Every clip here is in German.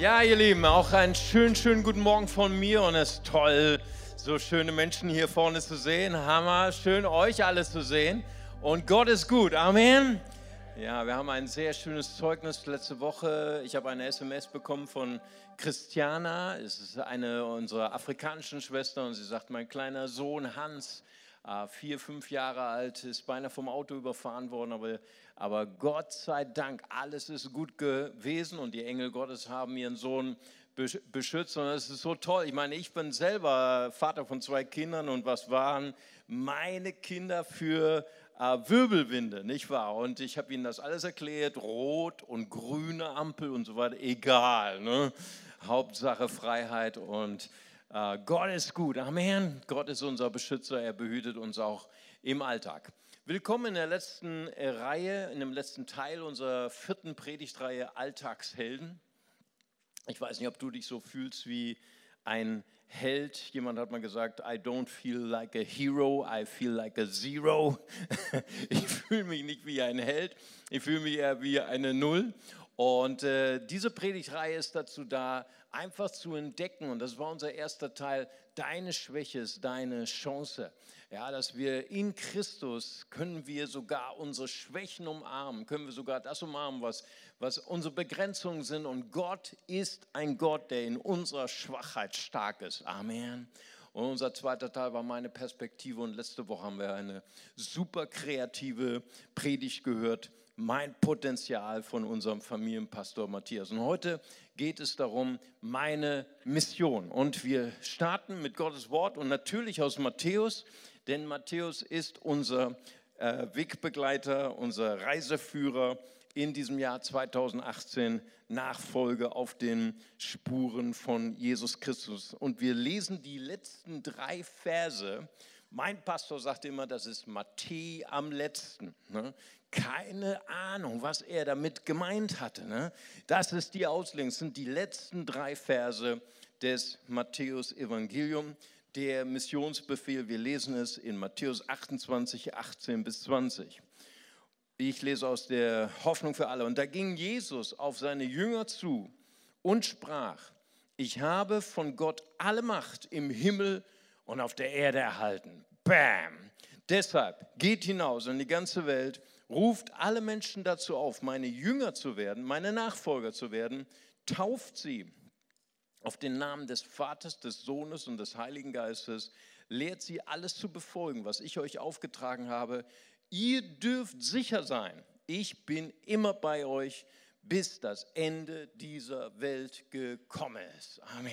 Ja, ihr Lieben, auch einen schönen, schönen guten Morgen von mir und es ist toll, so schöne Menschen hier vorne zu sehen. Hammer, schön euch alle zu sehen und Gott ist gut. Amen. Ja, wir haben ein sehr schönes Zeugnis letzte Woche. Ich habe eine SMS bekommen von Christiana. Es ist eine unserer afrikanischen Schwestern und sie sagt, mein kleiner Sohn Hans, vier, fünf Jahre alt, ist beinahe vom Auto überfahren worden, aber, aber Gott sei Dank, alles ist gut gewesen und die Engel Gottes haben ihren Sohn beschützt und es ist so toll. Ich meine, ich bin selber Vater von zwei Kindern und was waren meine Kinder für äh, Wirbelwinde, nicht wahr? Und ich habe ihnen das alles erklärt, rot und grüne Ampel und so weiter, egal. Ne? Hauptsache Freiheit und äh, Gott ist gut. Amen. Gott ist unser Beschützer, er behütet uns auch im Alltag. Willkommen in der letzten äh, Reihe, in dem letzten Teil unserer vierten Predigtreihe Alltagshelden. Ich weiß nicht, ob du dich so fühlst wie ein Held. Jemand hat mal gesagt, I don't feel like a hero, I feel like a zero. ich fühle mich nicht wie ein Held, ich fühle mich eher wie eine Null. Und äh, diese Predigtreihe ist dazu da, einfach zu entdecken, und das war unser erster Teil, deine Schwäche ist deine Chance. Ja, dass wir in Christus können wir sogar unsere Schwächen umarmen, können wir sogar das umarmen, was, was unsere Begrenzungen sind. Und Gott ist ein Gott, der in unserer Schwachheit stark ist. Amen. Und unser zweiter Teil war meine Perspektive. Und letzte Woche haben wir eine super kreative Predigt gehört. Mein Potenzial von unserem Familienpastor Matthias. Und heute geht es darum, meine Mission. Und wir starten mit Gottes Wort und natürlich aus Matthäus, denn Matthäus ist unser äh, Wegbegleiter, unser Reiseführer in diesem Jahr 2018 Nachfolge auf den Spuren von Jesus Christus. Und wir lesen die letzten drei Verse. Mein Pastor sagte immer, das ist Matthäus am letzten. Ne? Keine Ahnung, was er damit gemeint hatte. Ne? Das ist die Auslegung, das sind die letzten drei Verse des Matthäus-Evangelium, der Missionsbefehl. Wir lesen es in Matthäus 28, 18 bis 20. Ich lese aus der Hoffnung für alle. Und da ging Jesus auf seine Jünger zu und sprach, ich habe von Gott alle Macht im Himmel und auf der Erde erhalten. Bam! Deshalb geht hinaus in die ganze Welt, ruft alle Menschen dazu auf, meine Jünger zu werden, meine Nachfolger zu werden, tauft sie auf den Namen des Vaters, des Sohnes und des Heiligen Geistes, lehrt sie alles zu befolgen, was ich euch aufgetragen habe ihr dürft sicher sein, ich bin immer bei euch, bis das Ende dieser Welt gekommen ist. Amen.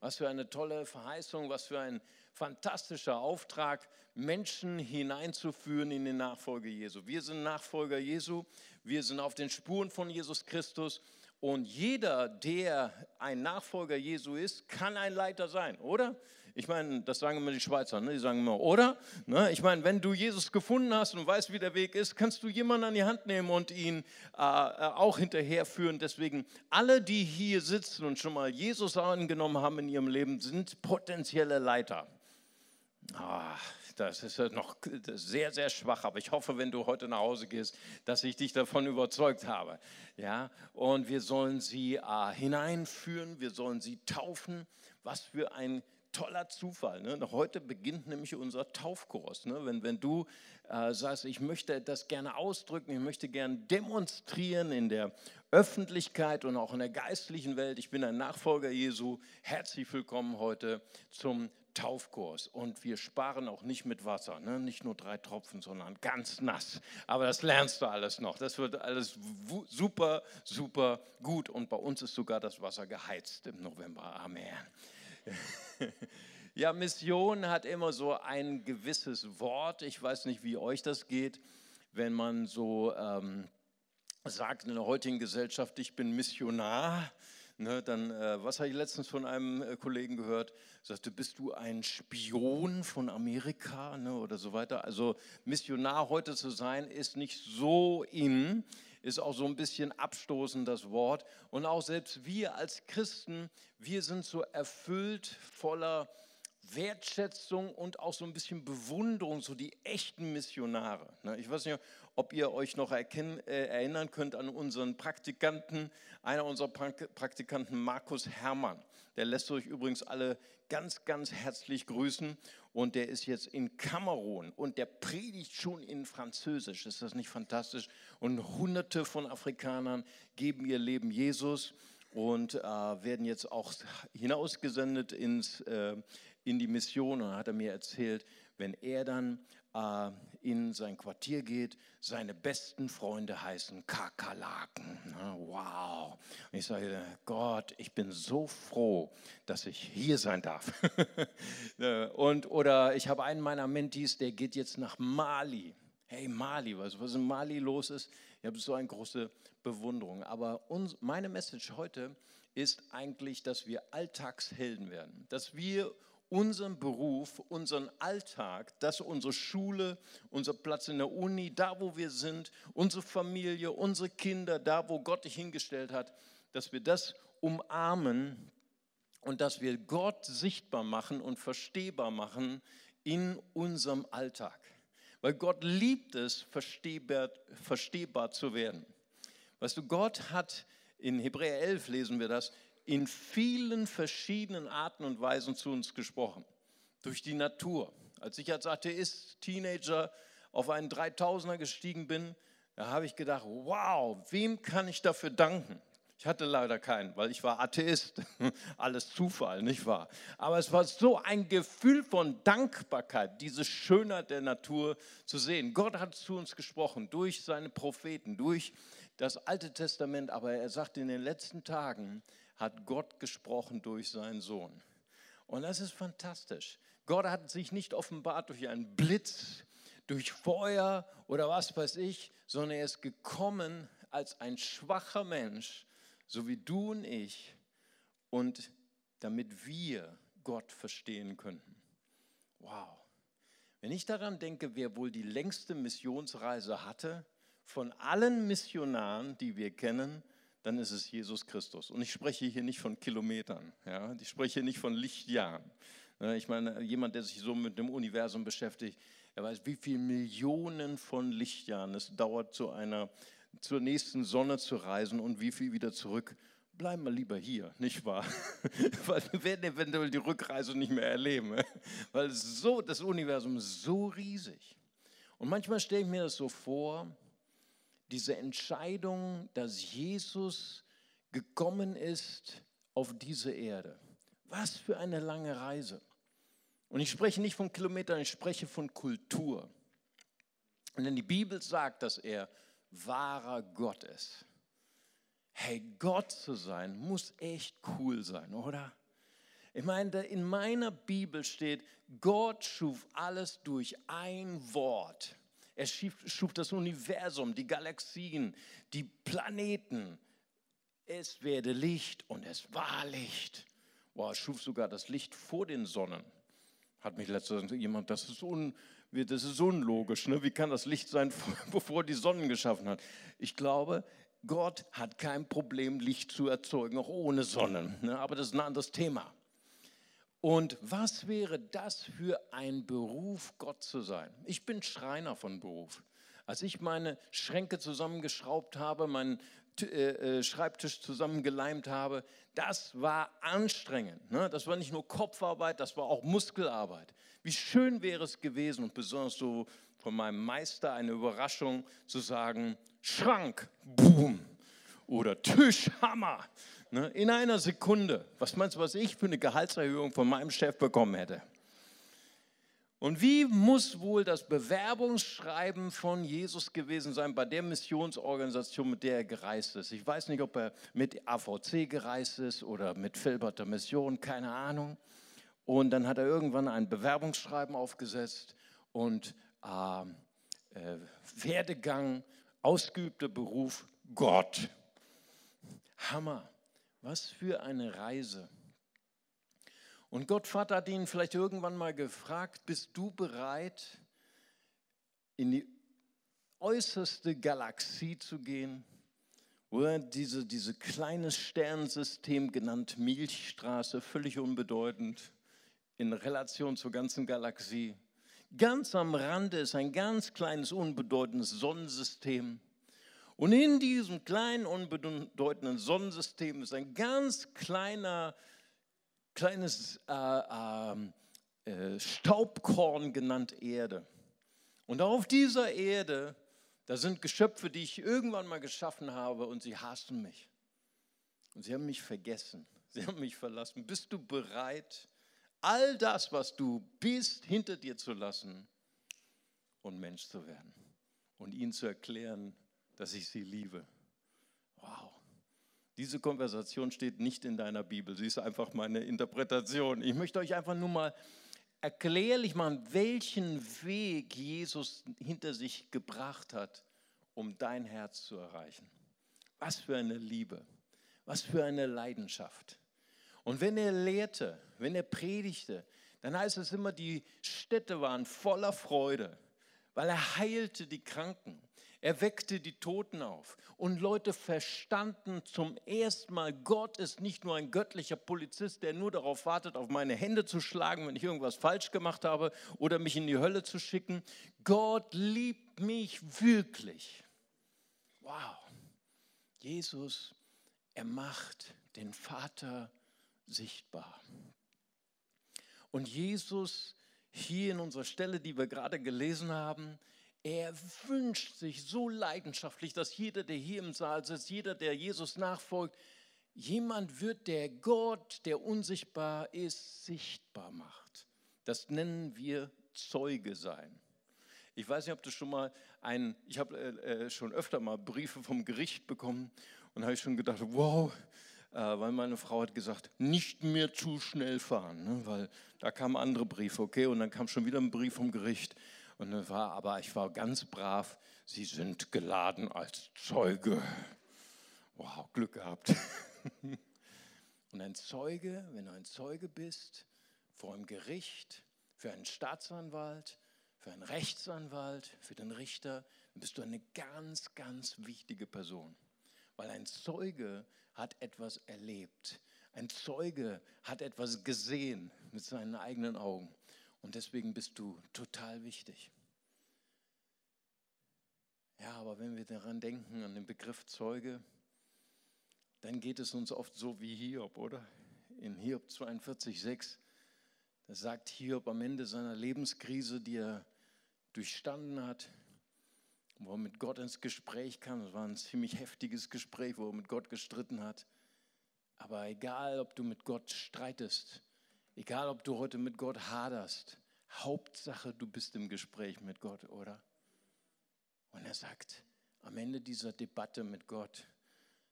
Was für eine tolle Verheißung, was für ein fantastischer Auftrag, Menschen hineinzuführen in die Nachfolge Jesu. Wir sind Nachfolger Jesu, wir sind auf den Spuren von Jesus Christus und jeder, der ein Nachfolger Jesu ist, kann ein Leiter sein, oder? Ich meine, das sagen immer die Schweizer, ne? die sagen immer, oder? Ne? Ich meine, wenn du Jesus gefunden hast und weißt, wie der Weg ist, kannst du jemanden an die Hand nehmen und ihn äh, äh, auch hinterherführen. Deswegen, alle, die hier sitzen und schon mal Jesus angenommen haben in ihrem Leben, sind potenzielle Leiter. Ah, das ist noch sehr, sehr schwach, aber ich hoffe, wenn du heute nach Hause gehst, dass ich dich davon überzeugt habe. Ja, und wir sollen sie äh, hineinführen, wir sollen sie taufen. Was für ein toller Zufall. Ne? Heute beginnt nämlich unser Taufkurs. Ne? Wenn, wenn du äh, sagst, ich möchte das gerne ausdrücken, ich möchte gerne demonstrieren in der Öffentlichkeit und auch in der geistlichen Welt, ich bin ein Nachfolger Jesu, herzlich willkommen heute zum Taufkurs. Und wir sparen auch nicht mit Wasser, ne? nicht nur drei Tropfen, sondern ganz nass. Aber das lernst du alles noch. Das wird alles super, super gut. Und bei uns ist sogar das Wasser geheizt im November. Amen. Ja, Mission hat immer so ein gewisses Wort. Ich weiß nicht, wie euch das geht, wenn man so ähm, sagt in der heutigen Gesellschaft, ich bin Missionar. Ne, dann, äh, was habe ich letztens von einem äh, Kollegen gehört? Sagte, bist du ein Spion von Amerika ne, oder so weiter? Also Missionar heute zu sein, ist nicht so in ist auch so ein bisschen abstoßend das Wort. Und auch selbst wir als Christen, wir sind so erfüllt voller Wertschätzung und auch so ein bisschen Bewunderung, so die echten Missionare. Ne? Ich weiß nicht, ob ihr euch noch erkennen, äh, erinnern könnt an unseren Praktikanten, einer unserer Praktikanten, Markus Hermann. Der lässt euch übrigens alle ganz, ganz herzlich grüßen und der ist jetzt in Kamerun und der predigt schon in Französisch. Ist das nicht fantastisch? Und hunderte von Afrikanern geben ihr Leben Jesus und äh, werden jetzt auch hinausgesendet ins, äh, in die Mission. Und dann hat er mir erzählt, wenn er dann äh, in sein Quartier geht, seine besten Freunde heißen Kakerlaken. Wow. Und ich sage, Gott, ich bin so froh, dass ich hier sein darf. Und, oder ich habe einen meiner Mentees, der geht jetzt nach Mali. Hey Mali, was, was in Mali los ist, ich habe so eine große Bewunderung. Aber uns, meine Message heute ist eigentlich, dass wir Alltagshelden werden, dass wir unseren Beruf, unseren Alltag, dass unsere Schule, unser Platz in der Uni, da wo wir sind, unsere Familie, unsere Kinder, da wo Gott dich hingestellt hat, dass wir das umarmen und dass wir Gott sichtbar machen und verstehbar machen in unserem Alltag. Weil Gott liebt es, verstehbar, verstehbar zu werden. Weißt du, Gott hat, in Hebräer 11 lesen wir das, in vielen verschiedenen Arten und Weisen zu uns gesprochen. Durch die Natur. Als ich als Atheist, Teenager auf einen 3000er gestiegen bin, da habe ich gedacht, wow, wem kann ich dafür danken? Ich hatte leider keinen, weil ich war Atheist. Alles Zufall, nicht wahr? Aber es war so ein Gefühl von Dankbarkeit, diese Schönheit der Natur zu sehen. Gott hat zu uns gesprochen durch seine Propheten, durch das Alte Testament, aber er sagt in den letzten Tagen, hat Gott gesprochen durch seinen Sohn. Und das ist fantastisch. Gott hat sich nicht offenbart durch einen Blitz, durch Feuer oder was weiß ich, sondern er ist gekommen als ein schwacher Mensch, so wie du und ich, und damit wir Gott verstehen könnten. Wow. Wenn ich daran denke, wer wohl die längste Missionsreise hatte, von allen Missionaren, die wir kennen, dann ist es Jesus Christus. Und ich spreche hier nicht von Kilometern, ja? ich spreche nicht von Lichtjahren. Ich meine, jemand, der sich so mit dem Universum beschäftigt, er weiß, wie viele Millionen von Lichtjahren es dauert, zu einer, zur nächsten Sonne zu reisen und wie viel wieder zurück. Bleiben wir lieber hier, nicht wahr? Weil wir werden eventuell die Rückreise nicht mehr erleben, weil so, das Universum ist so riesig. Und manchmal stelle ich mir das so vor, diese Entscheidung, dass Jesus gekommen ist auf diese Erde. Was für eine lange Reise. Und ich spreche nicht von Kilometern, ich spreche von Kultur. Denn die Bibel sagt, dass er wahrer Gott ist. Hey, Gott zu sein, muss echt cool sein, oder? Ich meine, in meiner Bibel steht, Gott schuf alles durch ein Wort. Er schuf, schuf das Universum, die Galaxien, die Planeten. Es werde Licht und es war Licht. Boah, er schuf sogar das Licht vor den Sonnen. Hat mich letztens jemand, das ist, un, das ist unlogisch. Ne? Wie kann das Licht sein, bevor die Sonnen geschaffen hat? Ich glaube, Gott hat kein Problem, Licht zu erzeugen, auch ohne Sonnen. Ne? Aber das ist ein anderes Thema. Und was wäre das für ein Beruf, Gott zu sein? Ich bin Schreiner von Beruf. Als ich meine Schränke zusammengeschraubt habe, meinen äh, äh, Schreibtisch zusammengeleimt habe, das war anstrengend. Ne? Das war nicht nur Kopfarbeit, das war auch Muskelarbeit. Wie schön wäre es gewesen und besonders so von meinem Meister eine Überraschung zu sagen, Schrank, boom, oder Tischhammer, Ne? In einer Sekunde. Was meinst du, was ich für eine Gehaltserhöhung von meinem Chef bekommen hätte? Und wie muss wohl das Bewerbungsschreiben von Jesus gewesen sein bei der Missionsorganisation, mit der er gereist ist? Ich weiß nicht, ob er mit AVC gereist ist oder mit Filberter Mission, keine Ahnung. Und dann hat er irgendwann ein Bewerbungsschreiben aufgesetzt und äh, äh, Werdegang, ausgeübter Beruf, Gott. Hammer. Was für eine Reise. Und Gott Vater hat ihn vielleicht irgendwann mal gefragt, bist du bereit, in die äußerste Galaxie zu gehen? Oder diese, diese kleine Sternsystem genannt Milchstraße, völlig unbedeutend, in Relation zur ganzen Galaxie. Ganz am Rande ist ein ganz kleines, unbedeutendes Sonnensystem. Und in diesem kleinen, unbedeutenden Sonnensystem ist ein ganz kleiner, kleines äh, ähm, äh, Staubkorn genannt Erde. Und auf dieser Erde, da sind Geschöpfe, die ich irgendwann mal geschaffen habe und sie hassen mich. Und sie haben mich vergessen. Sie haben mich verlassen. Bist du bereit, all das, was du bist, hinter dir zu lassen und Mensch zu werden und ihnen zu erklären, dass ich sie liebe? Wow. Diese Konversation steht nicht in deiner Bibel, sie ist einfach meine Interpretation. Ich möchte euch einfach nur mal erklärlich machen, welchen Weg Jesus hinter sich gebracht hat, um dein Herz zu erreichen. Was für eine Liebe, was für eine Leidenschaft. Und wenn er lehrte, wenn er predigte, dann heißt es immer, die Städte waren voller Freude, weil er heilte die Kranken. Er weckte die Toten auf und Leute verstanden zum ersten Mal, Gott ist nicht nur ein göttlicher Polizist, der nur darauf wartet, auf meine Hände zu schlagen, wenn ich irgendwas falsch gemacht habe oder mich in die Hölle zu schicken. Gott liebt mich wirklich. Wow. Jesus, er macht den Vater sichtbar. Und Jesus hier in unserer Stelle, die wir gerade gelesen haben, er wünscht sich so leidenschaftlich, dass jeder, der hier im Saal sitzt, jeder, der Jesus nachfolgt, jemand wird, der Gott, der unsichtbar ist, sichtbar macht. Das nennen wir Zeuge sein. Ich weiß nicht, ob du schon mal einen, ich habe äh, äh, schon öfter mal Briefe vom Gericht bekommen und habe ich schon gedacht, wow, äh, weil meine Frau hat gesagt, nicht mehr zu schnell fahren, ne, weil da kamen andere Briefe, okay, und dann kam schon wieder ein Brief vom Gericht. Und war, aber ich war ganz brav. Sie sind geladen als Zeuge. Wow, Glück gehabt. Und ein Zeuge, wenn du ein Zeuge bist, vor einem Gericht, für einen Staatsanwalt, für einen Rechtsanwalt, für den Richter, dann bist du eine ganz, ganz wichtige Person. Weil ein Zeuge hat etwas erlebt. Ein Zeuge hat etwas gesehen mit seinen eigenen Augen. Und deswegen bist du total wichtig. Ja, aber wenn wir daran denken, an den Begriff Zeuge, dann geht es uns oft so wie Hiob, oder? In Hiob 42,6, da sagt Hiob am Ende seiner Lebenskrise, die er durchstanden hat, wo er mit Gott ins Gespräch kam, das war ein ziemlich heftiges Gespräch, wo er mit Gott gestritten hat. Aber egal, ob du mit Gott streitest, Egal, ob du heute mit Gott haderst, Hauptsache, du bist im Gespräch mit Gott, oder? Und er sagt, am Ende dieser Debatte mit Gott,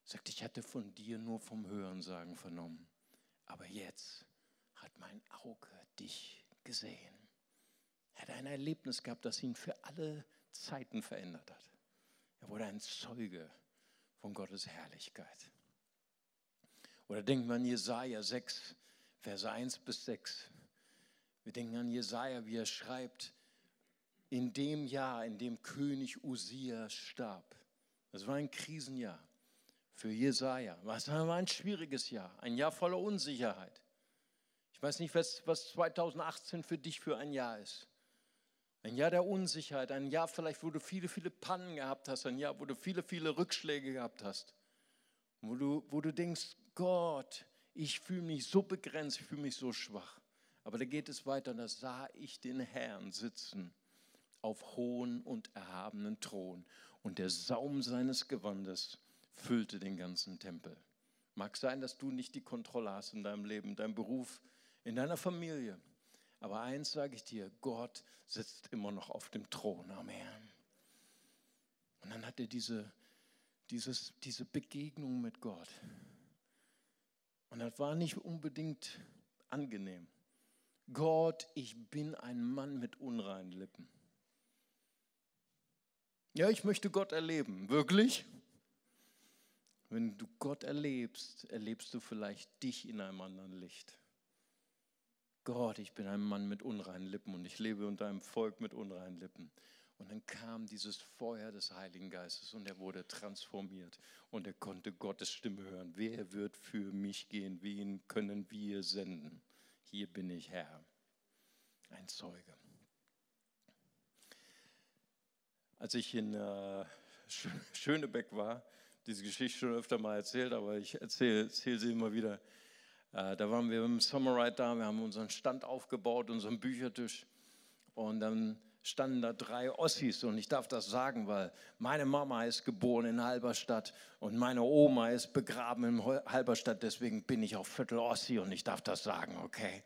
sagt, ich hatte von dir nur vom Hörensagen vernommen, aber jetzt hat mein Auge dich gesehen. Er hat ein Erlebnis gehabt, das ihn für alle Zeiten verändert hat. Er wurde ein Zeuge von Gottes Herrlichkeit. Oder denkt man Jesaja 6, Verse 1 bis 6. Wir denken an Jesaja, wie er schreibt, in dem Jahr, in dem König Usia starb. Das war ein Krisenjahr für Jesaja. Es war ein schwieriges Jahr, ein Jahr voller Unsicherheit. Ich weiß nicht, was, was 2018 für dich für ein Jahr ist. Ein Jahr der Unsicherheit, ein Jahr vielleicht, wo du viele, viele Pannen gehabt hast, ein Jahr, wo du viele, viele Rückschläge gehabt hast. Wo du, wo du denkst, Gott, ich fühle mich so begrenzt, ich fühle mich so schwach. Aber da geht es weiter, da sah ich den Herrn sitzen auf hohen und erhabenen Thron und der Saum seines Gewandes füllte den ganzen Tempel. Mag sein, dass du nicht die Kontrolle hast in deinem Leben, in deinem Beruf, in deiner Familie. Aber eins sage ich dir, Gott sitzt immer noch auf dem Thron. Amen. Und dann hat er diese, dieses, diese Begegnung mit Gott. Und das war nicht unbedingt angenehm. Gott, ich bin ein Mann mit unreinen Lippen. Ja, ich möchte Gott erleben. Wirklich? Wenn du Gott erlebst, erlebst du vielleicht dich in einem anderen Licht. Gott, ich bin ein Mann mit unreinen Lippen und ich lebe unter einem Volk mit unreinen Lippen. Und dann kam dieses Feuer des Heiligen Geistes und er wurde transformiert und er konnte Gottes Stimme hören. Wer wird für mich gehen? Wen können wir senden? Hier bin ich Herr. ein Zeuge. Als ich in äh, Schönebeck war, diese Geschichte schon öfter mal erzählt, aber ich erzähle, erzähle sie immer wieder. Äh, da waren wir im Summerride da, wir haben unseren Stand aufgebaut, unseren Büchertisch. Und dann standen da drei Ossis und ich darf das sagen, weil meine Mama ist geboren in Halberstadt und meine Oma ist begraben in Halberstadt, deswegen bin ich auch Viertel Ossi und ich darf das sagen, okay.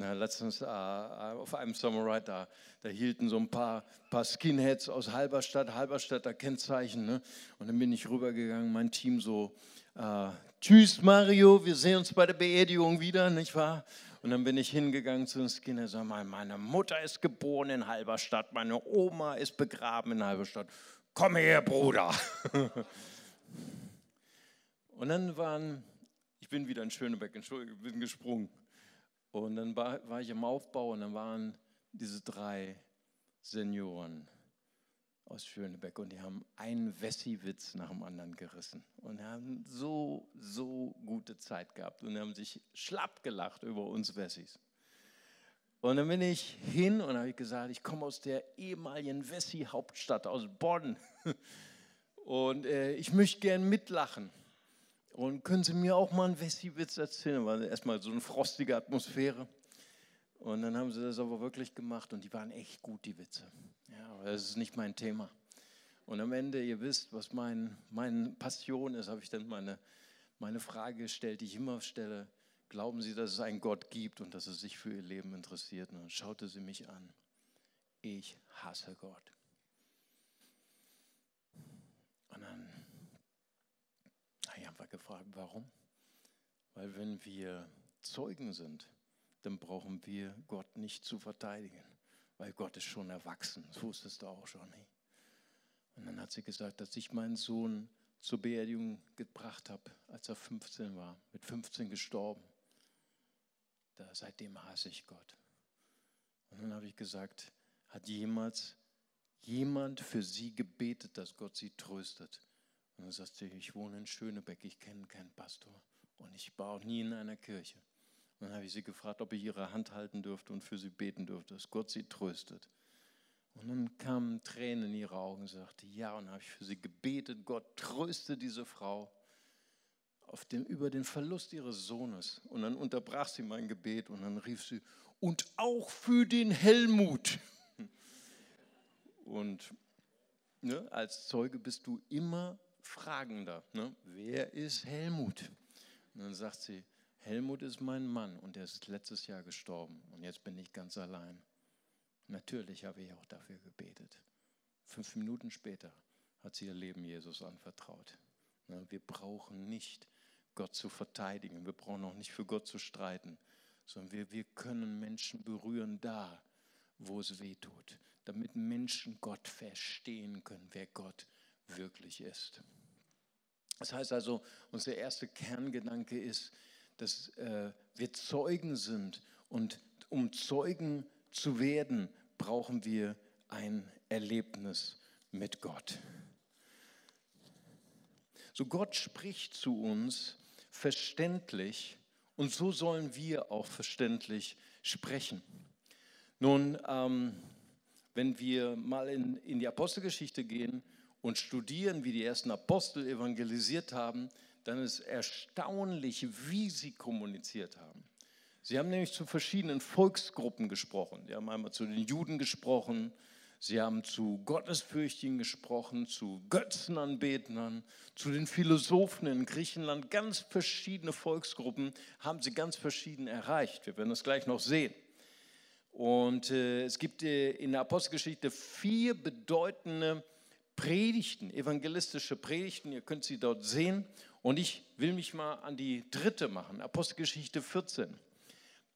Na, letztens äh, auf einem Summer da, da hielten so ein paar, paar Skinheads aus Halberstadt, Halberstadter Kennzeichen. Ne? Und dann bin ich rübergegangen, mein Team so, äh, tschüss Mario, wir sehen uns bei der Beerdigung wieder, nicht wahr? Und dann bin ich hingegangen zu den und sag meine Mutter ist geboren in Halberstadt, meine Oma ist begraben in Halberstadt. Komm her, Bruder. und dann waren, ich bin wieder in Schönebeck, Entschuldigung, bin gesprungen. Und dann war, war ich im Aufbau und dann waren diese drei Senioren aus Schönebeck und die haben einen Wessi-Witz nach dem anderen gerissen und haben so, so gute Zeit gehabt und haben sich schlapp gelacht über uns Wessis. Und dann bin ich hin und habe gesagt, ich komme aus der ehemaligen Wessi-Hauptstadt, aus Bonn. Und äh, ich möchte gern mitlachen. Und können Sie mir auch mal einen Wessi-Witz erzählen? War erstmal so eine frostige Atmosphäre. Und dann haben sie das aber wirklich gemacht und die waren echt gut, die Witze. Ja, aber das ist nicht mein Thema. Und am Ende, ihr wisst, was mein, meine Passion ist, habe ich dann meine, meine Frage gestellt, die ich immer stelle. Glauben Sie, dass es einen Gott gibt und dass er sich für Ihr Leben interessiert? Und dann schaute sie mich an. Ich hasse Gott. Und dann einfach gefragt, warum? Weil wenn wir Zeugen sind, dann brauchen wir Gott nicht zu verteidigen, weil Gott ist schon erwachsen. Das wusstest du auch schon. Und dann hat sie gesagt, dass ich meinen Sohn zur Beerdigung gebracht habe, als er 15 war, mit 15 gestorben. Da, seitdem hasse ich Gott. Und dann habe ich gesagt, hat jemals jemand für sie gebetet, dass Gott sie tröstet? Und dann sagt sie, ich wohne in Schönebeck, ich kenne keinen Pastor und ich war auch nie in einer Kirche. Dann habe ich sie gefragt, ob ich ihre Hand halten dürfte und für sie beten dürfte, dass Gott sie tröstet. Und dann kamen Tränen in ihre Augen und sagte, ja, und dann habe ich für sie gebetet, Gott tröste diese Frau auf den, über den Verlust ihres Sohnes. Und dann unterbrach sie mein Gebet und dann rief sie, und auch für den Helmut. Und ne, als Zeuge bist du immer fragender. Ne? Wer ist Helmut? Und dann sagt sie, Helmut ist mein Mann und der ist letztes Jahr gestorben und jetzt bin ich ganz allein. Natürlich habe ich auch dafür gebetet. Fünf Minuten später hat sie ihr Leben Jesus anvertraut. Ne? Wir brauchen nicht Gott zu verteidigen, wir brauchen auch nicht für Gott zu streiten, sondern wir, wir können Menschen berühren da, wo es weh tut, damit Menschen Gott verstehen können, wer Gott wirklich ist. Das heißt also, unser erster Kerngedanke ist, dass äh, wir Zeugen sind und um Zeugen zu werden, brauchen wir ein Erlebnis mit Gott. So Gott spricht zu uns verständlich und so sollen wir auch verständlich sprechen. Nun, ähm, wenn wir mal in, in die Apostelgeschichte gehen, und studieren, wie die ersten Apostel evangelisiert haben, dann ist erstaunlich, wie sie kommuniziert haben. Sie haben nämlich zu verschiedenen Volksgruppen gesprochen. Sie haben einmal zu den Juden gesprochen, sie haben zu Gottesfürchtigen gesprochen, zu Götzenanbetern, zu den Philosophen in Griechenland. Ganz verschiedene Volksgruppen haben sie ganz verschieden erreicht. Wir werden das gleich noch sehen. Und äh, es gibt äh, in der Apostelgeschichte vier bedeutende Predigten, evangelistische Predigten, ihr könnt sie dort sehen. Und ich will mich mal an die dritte machen, Apostelgeschichte 14.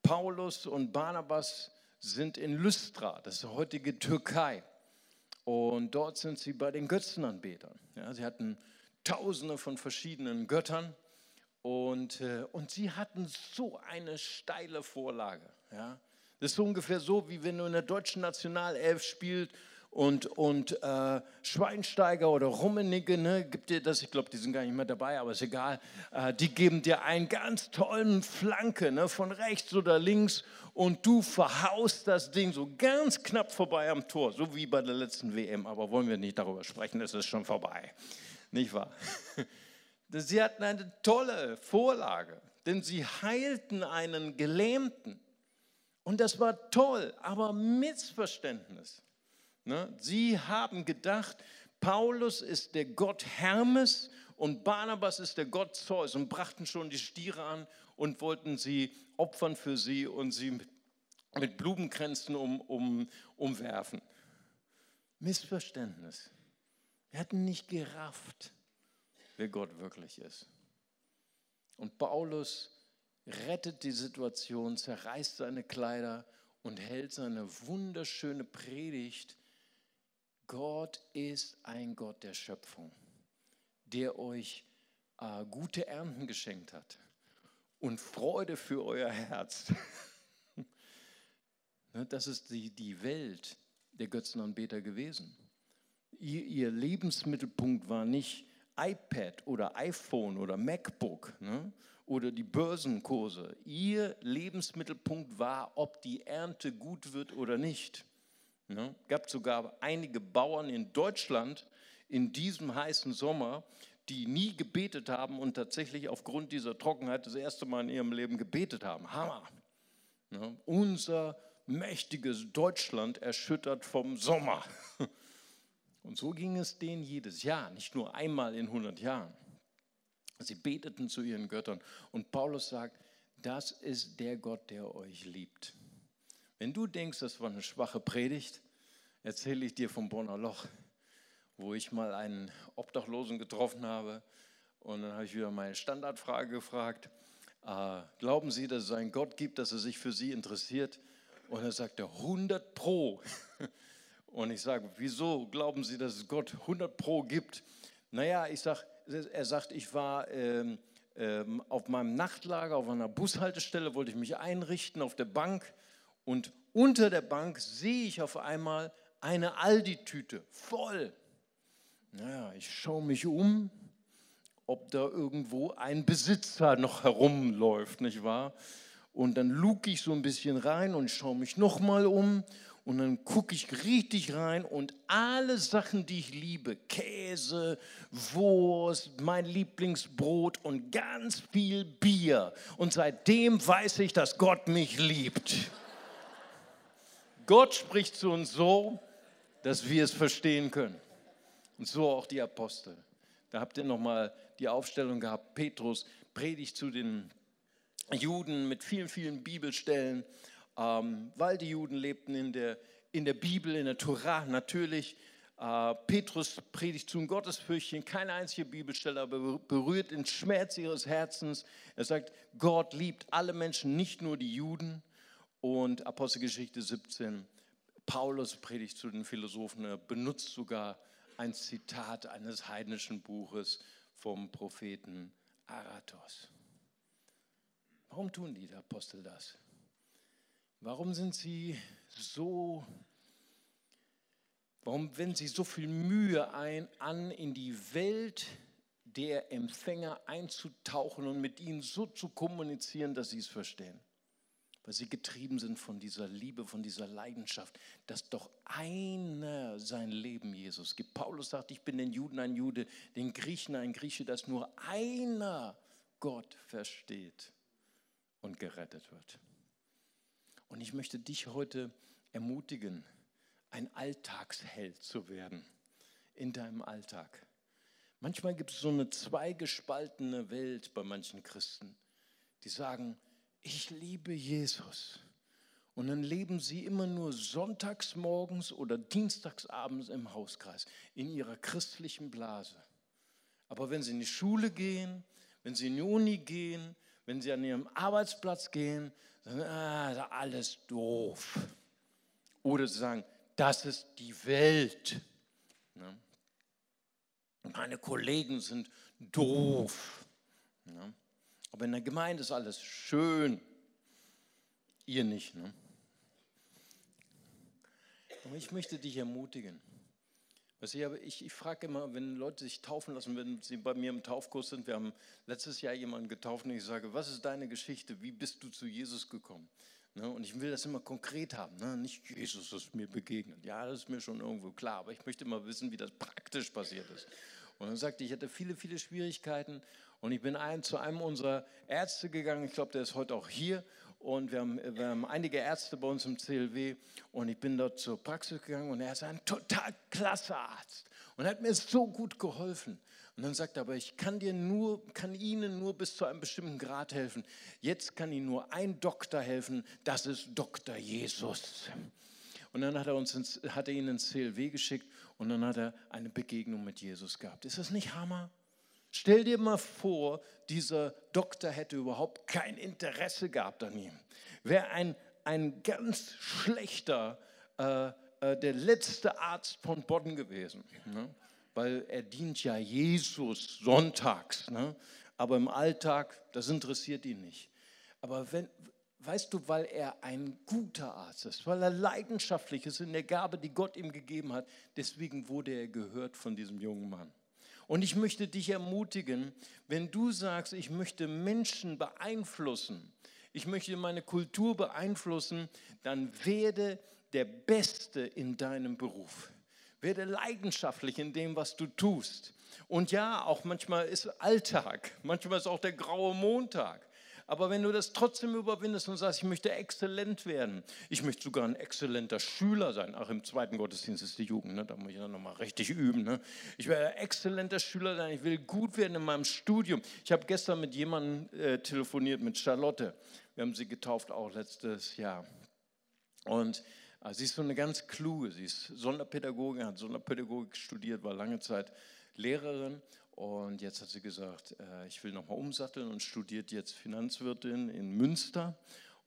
Paulus und Barnabas sind in Lystra, das ist die heutige Türkei. Und dort sind sie bei den Götzenanbetern. Ja, sie hatten tausende von verschiedenen Göttern und, äh, und sie hatten so eine steile Vorlage. Ja. Das ist so ungefähr so, wie wenn du in der deutschen Nationalelf spielst und, und äh, Schweinsteiger oder Rummenigge, ne, gibt dir das, ich glaube, die sind gar nicht mehr dabei, aber ist egal, äh, die geben dir einen ganz tollen Flanke ne, von rechts oder links und du verhaust das Ding so ganz knapp vorbei am Tor, so wie bei der letzten WM, aber wollen wir nicht darüber sprechen, es ist schon vorbei, nicht wahr? Sie hatten eine tolle Vorlage, denn sie heilten einen Gelähmten. Und das war toll, aber Missverständnis. Ne? Sie haben gedacht, Paulus ist der Gott Hermes und Barnabas ist der Gott Zeus und brachten schon die Stiere an und wollten sie opfern für sie und sie mit Blumenkränzen um, um, umwerfen. Missverständnis. Wir hatten nicht gerafft, wer Gott wirklich ist. Und Paulus rettet die Situation, zerreißt seine Kleider und hält seine wunderschöne Predigt Gott ist ein Gott der Schöpfung, der euch äh, gute Ernten geschenkt hat und Freude für euer Herz. Ne, das ist die, die Welt der Götzenanbeter gewesen. Ihr, ihr Lebensmittelpunkt war nicht iPad oder iPhone oder MacBook ne? oder die Börsenkurse. Ihr Lebensmittelpunkt war, ob die Ernte gut wird oder nicht. Ne? gab sogar einige Bauern in Deutschland in diesem heißen Sommer, die nie gebetet haben und tatsächlich aufgrund dieser Trockenheit das erste Mal in ihrem Leben gebetet haben. Hammer. Ne? Unser mächtiges Deutschland erschüttert vom Sommer. Und so ging es denen jedes Jahr, nicht nur einmal in 100 Jahren. Sie beteten zu ihren Göttern. Und Paulus sagt, das ist der Gott, der euch liebt. Wenn du denkst, das war eine schwache Predigt, erzähle ich dir vom Bonner Loch, wo ich mal einen Obdachlosen getroffen habe. Und dann habe ich wieder meine Standardfrage gefragt. Äh, glauben Sie, dass es einen Gott gibt, dass er sich für Sie interessiert? Und er sagte 100 Pro. Und ich sage, wieso glauben Sie, dass es Gott 100 Pro gibt? Naja, ich sag, er sagt, ich war ähm, ähm, auf meinem Nachtlager, auf einer Bushaltestelle, wollte ich mich einrichten auf der Bank und unter der Bank sehe ich auf einmal eine Aldi-Tüte voll. Naja, ich schaue mich um, ob da irgendwo ein Besitzer noch herumläuft, nicht wahr? Und dann luke ich so ein bisschen rein und schaue mich nochmal um und dann gucke ich richtig rein und alle Sachen, die ich liebe, Käse, Wurst, mein Lieblingsbrot und ganz viel Bier. Und seitdem weiß ich, dass Gott mich liebt. Gott spricht zu uns so, dass wir es verstehen können. Und so auch die Apostel. Da habt ihr nochmal die Aufstellung gehabt. Petrus predigt zu den Juden mit vielen, vielen Bibelstellen, ähm, weil die Juden lebten in der, in der Bibel, in der Torah natürlich. Äh, Petrus predigt zum Gottesfürchtchen, keine einzige Bibelstelle, aber berührt den Schmerz ihres Herzens. Er sagt, Gott liebt alle Menschen, nicht nur die Juden. Und Apostelgeschichte 17, Paulus predigt zu den Philosophen, er benutzt sogar ein Zitat eines heidnischen Buches vom Propheten Aratos. Warum tun die Apostel das? Warum sind sie so, warum wenden sie so viel Mühe ein, an, in die Welt der Empfänger einzutauchen und mit ihnen so zu kommunizieren, dass sie es verstehen? Weil sie getrieben sind von dieser Liebe, von dieser Leidenschaft, dass doch einer sein Leben Jesus gibt. Paulus sagt, ich bin den Juden ein Jude, den Griechen ein Grieche, dass nur einer Gott versteht und gerettet wird. Und ich möchte dich heute ermutigen, ein Alltagsheld zu werden in deinem Alltag. Manchmal gibt es so eine zweigespaltene Welt bei manchen Christen, die sagen, ich liebe Jesus. Und dann leben sie immer nur sonntags morgens oder dienstags abends im Hauskreis, in ihrer christlichen Blase. Aber wenn sie in die Schule gehen, wenn sie in die Uni gehen, wenn sie an ihrem Arbeitsplatz gehen, sagen, ah, alles doof. Oder sie sagen, das ist die Welt. Ne? Meine Kollegen sind doof. Aber in der Gemeinde ist alles schön. Ihr nicht. Ne? Und ich möchte dich ermutigen. Also ich, ich, ich frage immer, wenn Leute sich taufen lassen, wenn sie bei mir im Taufkurs sind, wir haben letztes Jahr jemanden getauft und ich sage, was ist deine Geschichte? Wie bist du zu Jesus gekommen? Ne? Und ich will das immer konkret haben, ne? nicht Jesus ist mir begegnet. Ja, das ist mir schon irgendwo klar, aber ich möchte immer wissen, wie das praktisch passiert ist. Und dann sagte ich, ich hatte viele, viele Schwierigkeiten und ich bin ein, zu einem unserer Ärzte gegangen, ich glaube, der ist heute auch hier und wir haben, wir haben, einige Ärzte bei uns im CLW und ich bin dort zur Praxis gegangen und er ist ein total klasse Arzt und hat mir so gut geholfen. Und dann sagt er, aber ich kann dir nur, kann Ihnen nur bis zu einem bestimmten Grad helfen. Jetzt kann Ihnen nur ein Doktor helfen, das ist Dr. Jesus. Und dann hat er, uns ins, hat er ihn ins CLW geschickt und dann hat er eine Begegnung mit Jesus gehabt. Ist das nicht Hammer? Stell dir mal vor, dieser Doktor hätte überhaupt kein Interesse gehabt an ihm. Wäre ein, ein ganz schlechter, äh, äh, der letzte Arzt von Bodden gewesen. Ne? Weil er dient ja Jesus sonntags. Ne? Aber im Alltag, das interessiert ihn nicht. Aber wenn, weißt du, weil er ein guter Arzt ist, weil er leidenschaftlich ist in der Gabe, die Gott ihm gegeben hat, deswegen wurde er gehört von diesem jungen Mann. Und ich möchte dich ermutigen, wenn du sagst, ich möchte Menschen beeinflussen, ich möchte meine Kultur beeinflussen, dann werde der Beste in deinem Beruf. Werde leidenschaftlich in dem, was du tust. Und ja, auch manchmal ist Alltag, manchmal ist auch der graue Montag. Aber wenn du das trotzdem überwindest und sagst, ich möchte exzellent werden, ich möchte sogar ein exzellenter Schüler sein, ach im zweiten Gottesdienst ist die Jugend, ne? da muss ich dann nochmal richtig üben. Ne? Ich will ein exzellenter Schüler sein, ich will gut werden in meinem Studium. Ich habe gestern mit jemandem äh, telefoniert, mit Charlotte. Wir haben sie getauft auch letztes Jahr. Und äh, sie ist so eine ganz kluge, sie ist Sonderpädagogin, hat Sonderpädagogik studiert, war lange Zeit Lehrerin und jetzt hat sie gesagt, äh, ich will nochmal umsatteln und studiert jetzt Finanzwirtin in Münster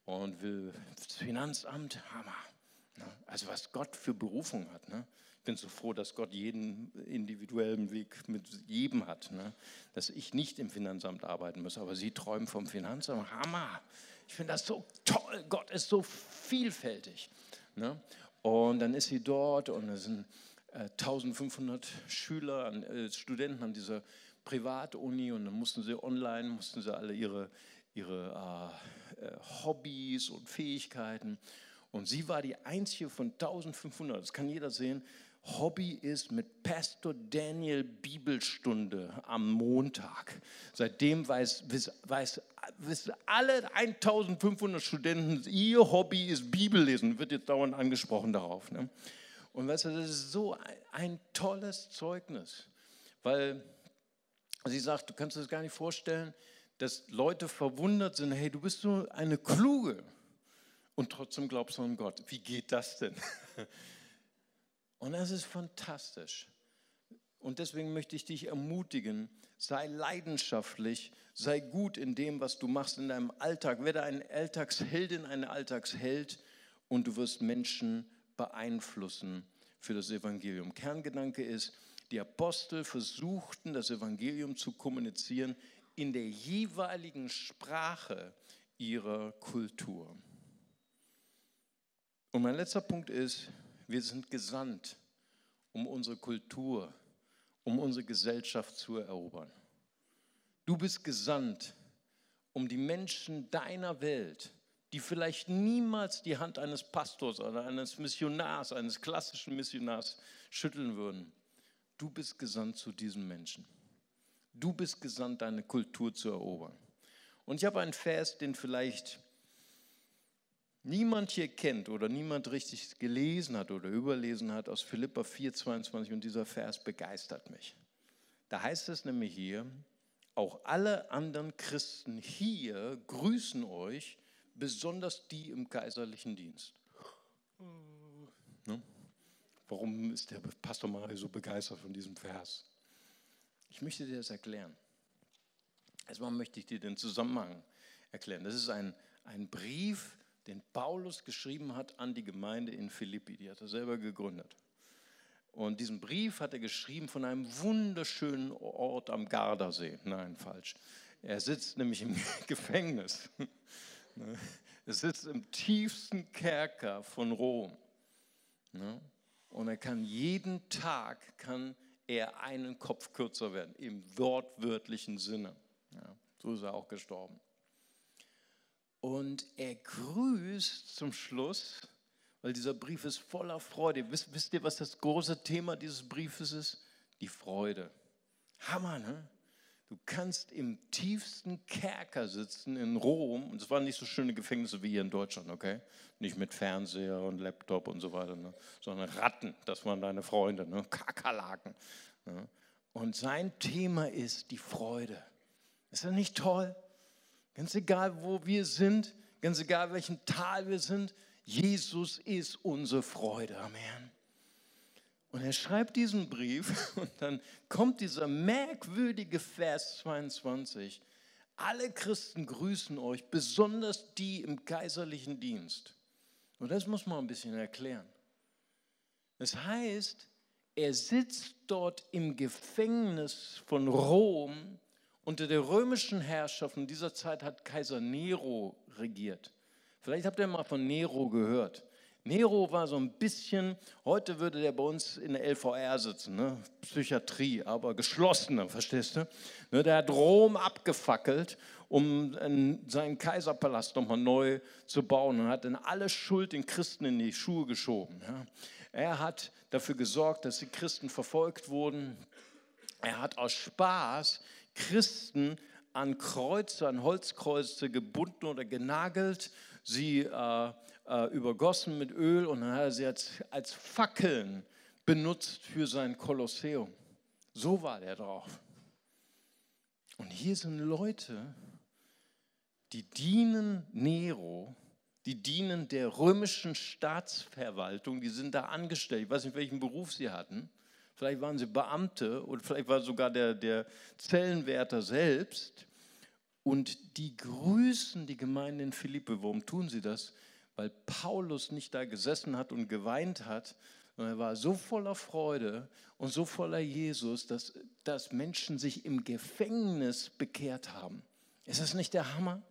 und will das Finanzamt, Hammer. Ne? Also was Gott für Berufung hat. Ne? Ich bin so froh, dass Gott jeden individuellen Weg mit jedem hat. Ne? Dass ich nicht im Finanzamt arbeiten muss, aber sie träumen vom Finanzamt. Hammer. Ich finde das so toll. Gott ist so vielfältig. Und dann ist sie dort und es sind 1500 Schüler, äh, Studenten an dieser Privatuni und dann mussten sie online, mussten sie alle ihre, ihre äh, äh Hobbys und Fähigkeiten. Und sie war die einzige von 1500, das kann jeder sehen, Hobby ist mit Pastor Daniel Bibelstunde am Montag. Seitdem weiß, weiß, wissen alle 1500 Studenten, ihr Hobby ist Bibellesen, wird jetzt dauernd angesprochen darauf. Ne? Und weißt du, das ist so ein, tolles Zeugnis, weil sie sagt, du kannst das gar nicht vorstellen, dass Leute verwundert sind, hey, du bist so eine Kluge und trotzdem glaubst du an Gott. Wie geht das denn? Und das ist fantastisch. Und deswegen möchte ich dich ermutigen, sei leidenschaftlich, sei gut in dem, was du machst in deinem Alltag. Werde eine Alltagsheldin, eine Alltagsheld und du wirst Menschen beeinflussen für das Evangelium. Kerngedanke ist, die Apostel versuchten das Evangelium zu kommunizieren in der jeweiligen Sprache ihrer Kultur. Und mein letzter Punkt ist, wir sind gesandt, um unsere Kultur, um unsere Gesellschaft zu erobern. Du bist gesandt, um die Menschen deiner Welt die vielleicht niemals die Hand eines Pastors oder eines Missionars, eines klassischen Missionars schütteln würden. Du bist gesandt zu diesen Menschen. Du bist gesandt, deine Kultur zu erobern. Und ich habe einen Vers, den vielleicht niemand hier kennt oder niemand richtig gelesen hat oder überlesen hat aus Philippa 4, 22 und dieser Vers begeistert mich. Da heißt es nämlich hier, auch alle anderen Christen hier grüßen euch besonders die im kaiserlichen Dienst. Ne? Warum ist der Pastor Mario so begeistert von diesem Vers? Ich möchte dir das erklären. Erstmal möchte ich dir den Zusammenhang erklären. Das ist ein, ein Brief, den Paulus geschrieben hat an die Gemeinde in Philippi. Die hat er selber gegründet. Und diesen Brief hat er geschrieben von einem wunderschönen Ort am Gardasee. Nein, falsch. Er sitzt nämlich im Gefängnis. Ne? Es sitzt im tiefsten Kerker von Rom. Ne? Und er kann jeden Tag, kann er einen Kopf kürzer werden, im wortwörtlichen Sinne. So ist er auch gestorben. Und er grüßt zum Schluss, weil dieser Brief ist voller Freude. Wisst, wisst ihr, was das große Thema dieses Briefes ist? Die Freude. Hammer, ne? Du kannst im tiefsten Kerker sitzen in Rom, und es waren nicht so schöne Gefängnisse wie hier in Deutschland, okay? Nicht mit Fernseher und Laptop und so weiter, ne? sondern Ratten, das waren deine Freunde, ne? Kakerlaken. Ne? Und sein Thema ist die Freude. Ist das nicht toll? Ganz egal, wo wir sind, ganz egal, welchen Tal wir sind, Jesus ist unsere Freude. Amen. Und er schreibt diesen Brief und dann kommt dieser merkwürdige Vers 22. Alle Christen grüßen euch, besonders die im kaiserlichen Dienst. Und das muss man ein bisschen erklären. Das heißt, er sitzt dort im Gefängnis von Rom unter der römischen Herrschaft. In dieser Zeit hat Kaiser Nero regiert. Vielleicht habt ihr mal von Nero gehört. Nero war so ein bisschen, heute würde der bei uns in der LVR sitzen, ne? Psychiatrie, aber geschlossene, verstehst du? Ne, der hat Rom abgefackelt, um seinen Kaiserpalast nochmal neu zu bauen und hat dann alle Schuld den Christen in die Schuhe geschoben. Ja? Er hat dafür gesorgt, dass die Christen verfolgt wurden. Er hat aus Spaß Christen an Kreuze, an Holzkreuze gebunden oder genagelt, sie äh, äh, übergossen mit Öl und dann hat er sie als, als Fackeln benutzt für sein Kolosseum. So war der drauf. Und hier sind Leute, die dienen Nero, die dienen der römischen Staatsverwaltung, die sind da angestellt. Ich weiß nicht, welchen Beruf sie hatten. Vielleicht waren sie Beamte oder vielleicht war sogar der, der Zellenwärter selbst. Und die grüßen die Gemeinde in Philippe. Warum tun sie das? Weil Paulus nicht da gesessen hat und geweint hat, sondern er war so voller Freude und so voller Jesus, dass, dass Menschen sich im Gefängnis bekehrt haben. Ist das nicht der Hammer?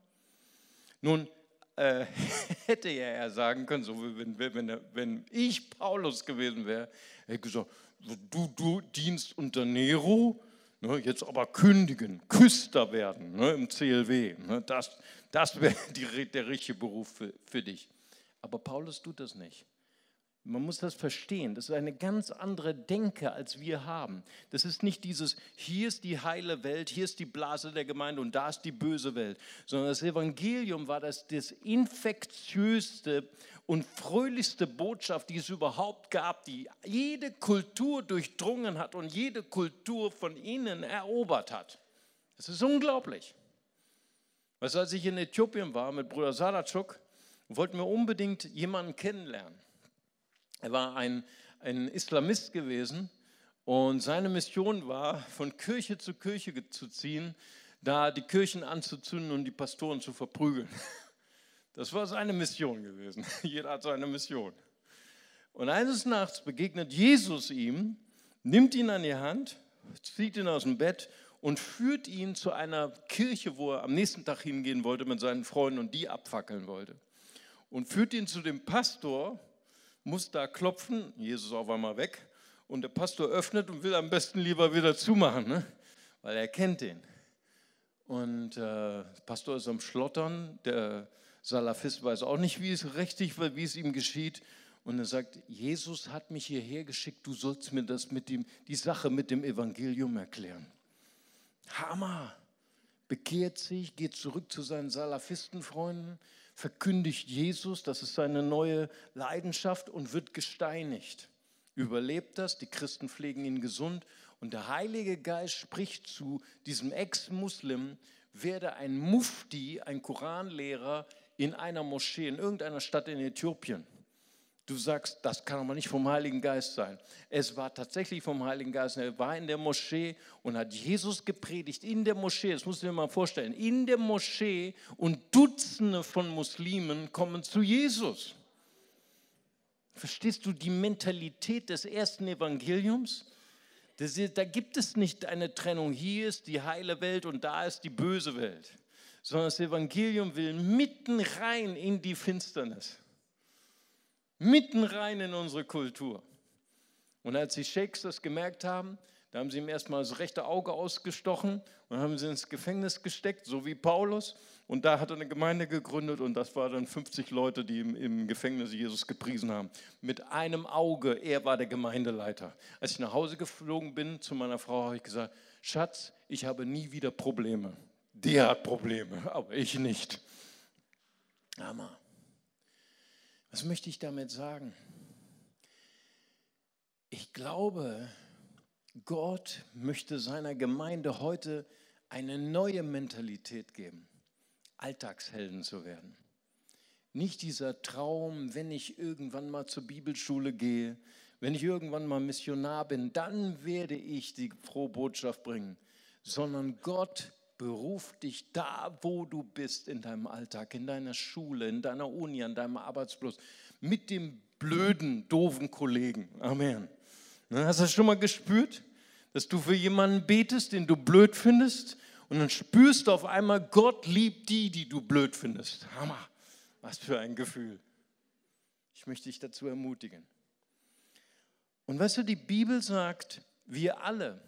Nun, äh, hätte ja er sagen können, so wenn, wenn, wenn ich Paulus gewesen wäre, hätte gesagt, du, du dienst unter Nero, ne, jetzt aber kündigen, Küster werden ne, im CLW. Ne, das das wäre der richtige Beruf für, für dich. Aber Paulus tut das nicht. Man muss das verstehen. Das ist eine ganz andere Denke, als wir haben. Das ist nicht dieses, hier ist die heile Welt, hier ist die Blase der Gemeinde und da ist die böse Welt, sondern das Evangelium war das, das infektiöste und fröhlichste Botschaft, die es überhaupt gab, die jede Kultur durchdrungen hat und jede Kultur von ihnen erobert hat. Das ist unglaublich. Du, als ich in Äthiopien war mit Bruder Sadatschuk, wollten wir unbedingt jemanden kennenlernen. Er war ein, ein Islamist gewesen und seine Mission war, von Kirche zu Kirche zu ziehen, da die Kirchen anzuzünden und die Pastoren zu verprügeln. Das war seine Mission gewesen. Jeder hat seine Mission. Und eines Nachts begegnet Jesus ihm, nimmt ihn an die Hand, zieht ihn aus dem Bett und führt ihn zu einer Kirche, wo er am nächsten Tag hingehen wollte mit seinen Freunden und die abfackeln wollte und führt ihn zu dem Pastor, muss da klopfen, Jesus auf einmal weg, und der Pastor öffnet und will am besten lieber wieder zumachen, ne? weil er kennt ihn. Und äh, der Pastor ist am Schlottern, der Salafist weiß auch nicht, wie es richtig, wie es ihm geschieht. Und er sagt, Jesus hat mich hierher geschickt, du sollst mir das mit dem, die Sache mit dem Evangelium erklären. Hammer! Bekehrt sich, geht zurück zu seinen Salafistenfreunden, verkündigt Jesus, das ist seine neue Leidenschaft und wird gesteinigt. Überlebt das, die Christen pflegen ihn gesund und der Heilige Geist spricht zu diesem Ex-Muslim, werde ein Mufti, ein Koranlehrer in einer Moschee in irgendeiner Stadt in Äthiopien. Du sagst, das kann aber nicht vom Heiligen Geist sein. Es war tatsächlich vom Heiligen Geist. Er war in der Moschee und hat Jesus gepredigt in der Moschee. Das musst du dir mal vorstellen. In der Moschee und Dutzende von Muslimen kommen zu Jesus. Verstehst du die Mentalität des ersten Evangeliums? da gibt es nicht eine Trennung. Hier ist die heile Welt und da ist die böse Welt. Sondern das Evangelium will mitten rein in die Finsternis. Mitten rein in unsere Kultur. Und als die Sheiks das gemerkt haben, da haben sie ihm erstmal das rechte Auge ausgestochen und haben sie ins Gefängnis gesteckt, so wie Paulus. Und da hat er eine Gemeinde gegründet und das waren dann 50 Leute, die im, im, Gefängnis Jesus gepriesen haben. Mit einem Auge, er war der Gemeindeleiter. Als ich nach Hause geflogen bin zu meiner Frau, habe ich gesagt, Schatz, ich habe nie wieder Probleme. Der hat Probleme, aber ich nicht. Hammer. Was möchte ich damit sagen? Ich glaube, Gott möchte seiner Gemeinde heute eine neue Mentalität geben, Alltagshelden zu werden. Nicht dieser Traum, wenn ich irgendwann mal zur Bibelschule gehe, wenn ich irgendwann mal Missionar bin, dann werde ich die frohe Botschaft bringen, sondern Gott beruft dich da, wo du bist in deinem Alltag, in deiner Schule, in deiner Uni, an deinem Arbeitsplatz, mit dem blöden, doofen Kollegen. Amen. Ne, hast du das schon mal gespürt? Dass du für jemanden betest, den du blöd findest und dann spürst du auf einmal, Gott liebt die, die du blöd findest. Hammer. Was für ein Gefühl. Ich möchte dich dazu ermutigen. Und weißt du, die Bibel sagt, wir alle,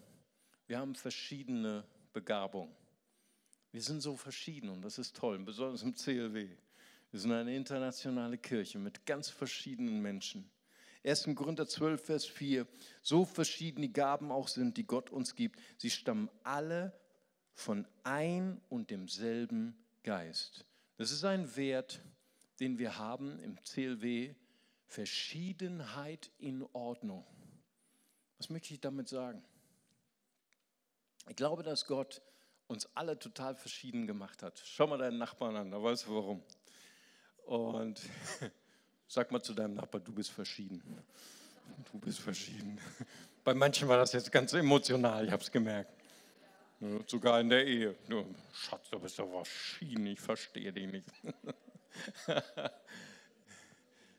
wir haben verschiedene Begabungen. Wir sind so verschieden und das ist toll, besonders im CLW. Wir sind eine internationale Kirche mit ganz verschiedenen Menschen. 1. Korinther 12, Vers 4. So verschieden die Gaben auch sind, die Gott uns gibt, sie stammen alle von ein und demselben Geist. Das ist ein Wert, den wir haben im CLW. Verschiedenheit in Ordnung. Was möchte ich damit sagen? Ich glaube, dass Gott uns alle total verschieden gemacht hat. Schau mal deinen Nachbarn an, da weißt du warum. Und Sag mal zu deinem Nachbar, du bist verschieden. Du bist verschieden. Bei manchen war das jetzt ganz emotional, ich habe es gemerkt. Sogar in der Ehe. Schatz, du bist doch verschieden, ich verstehe dich nicht.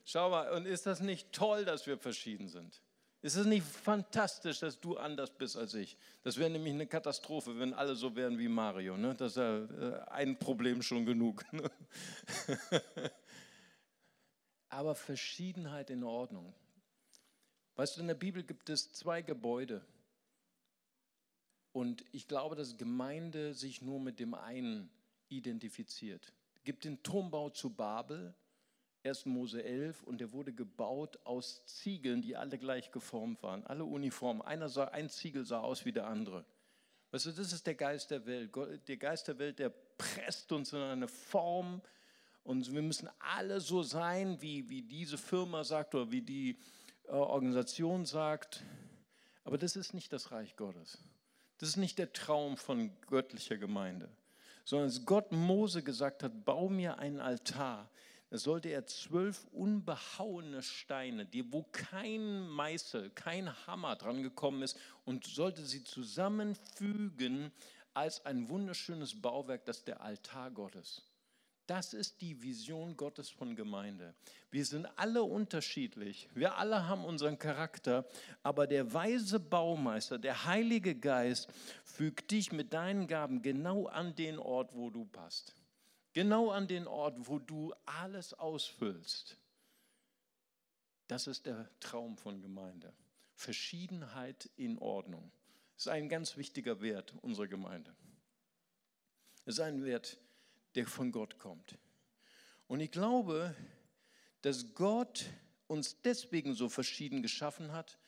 Schau mal, und ist das nicht toll, dass wir verschieden sind? Ist es nicht fantastisch, dass du anders bist als ich? Das wäre nämlich eine Katastrophe, wenn alle so wären wie Mario. Ne? Das ist ja äh, ein Problem schon genug. Ne? aber Verschiedenheit in Ordnung. Weißt du, in der Bibel gibt es zwei Gebäude. Und ich glaube, dass Gemeinde sich nur mit dem einen identifiziert. Es gibt den Turmbau zu Babel, 1. Mose 11, und der wurde gebaut aus Ziegeln, die alle gleich geformt waren, alle uniform. Einer sah, ein Ziegel sah aus wie der andere. Weißt du, das ist der Geist der Welt. Der Geist der Welt, der presst uns in eine Form, und wir müssen alle so sein, wie, wie diese Firma sagt oder wie die äh, Organisation sagt. Aber das ist nicht das Reich Gottes. Das ist nicht der Traum von göttlicher Gemeinde. Sondern als Gott Mose gesagt hat, bau mir einen Altar, sollte er zwölf unbehauene Steine, die, wo kein Meißel, kein Hammer dran gekommen ist, und sollte sie zusammenfügen als ein wunderschönes Bauwerk, das der Altar Gottes. Das ist die Vision Gottes von Gemeinde. Wir sind alle unterschiedlich. Wir alle haben unseren Charakter. Aber der weise Baumeister, der Heilige Geist, fügt dich mit deinen Gaben genau an den Ort, wo du passt. Genau an den Ort, wo du alles ausfüllst. Das ist der Traum von Gemeinde. Verschiedenheit in Ordnung. Das ist ein ganz wichtiger Wert unserer Gemeinde. Es ist ein Wert, der von Gott kommt. Und ich glaube, dass Gott uns deswegen so verschieden geschaffen hat,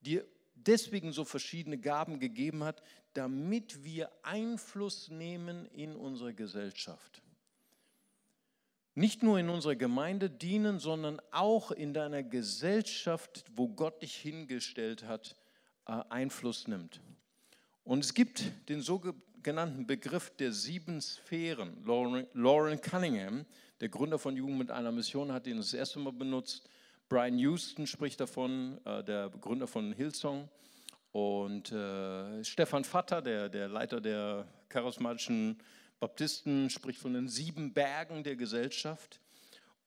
dir deswegen so verschiedene Gaben gegeben hat, damit wir Einfluss nehmen in unsere Gesellschaft. Nicht nur in unserer Gemeinde dienen, sondern auch in deiner Gesellschaft, wo Gott dich hingestellt hat, äh, Einfluss nimmt. Und es gibt den sogenannten Begriff der sieben Sphären. Lauren Cunningham, der Gründer von Jugend mit einer Mission, hat ihn das erste Mal benutzt. Brian Houston spricht davon, äh, der Gründer von Hillsong. Und äh, Stefan Vatter, der, der Leiter der charismatischen Baptisten, spricht von den sieben Bergen der Gesellschaft.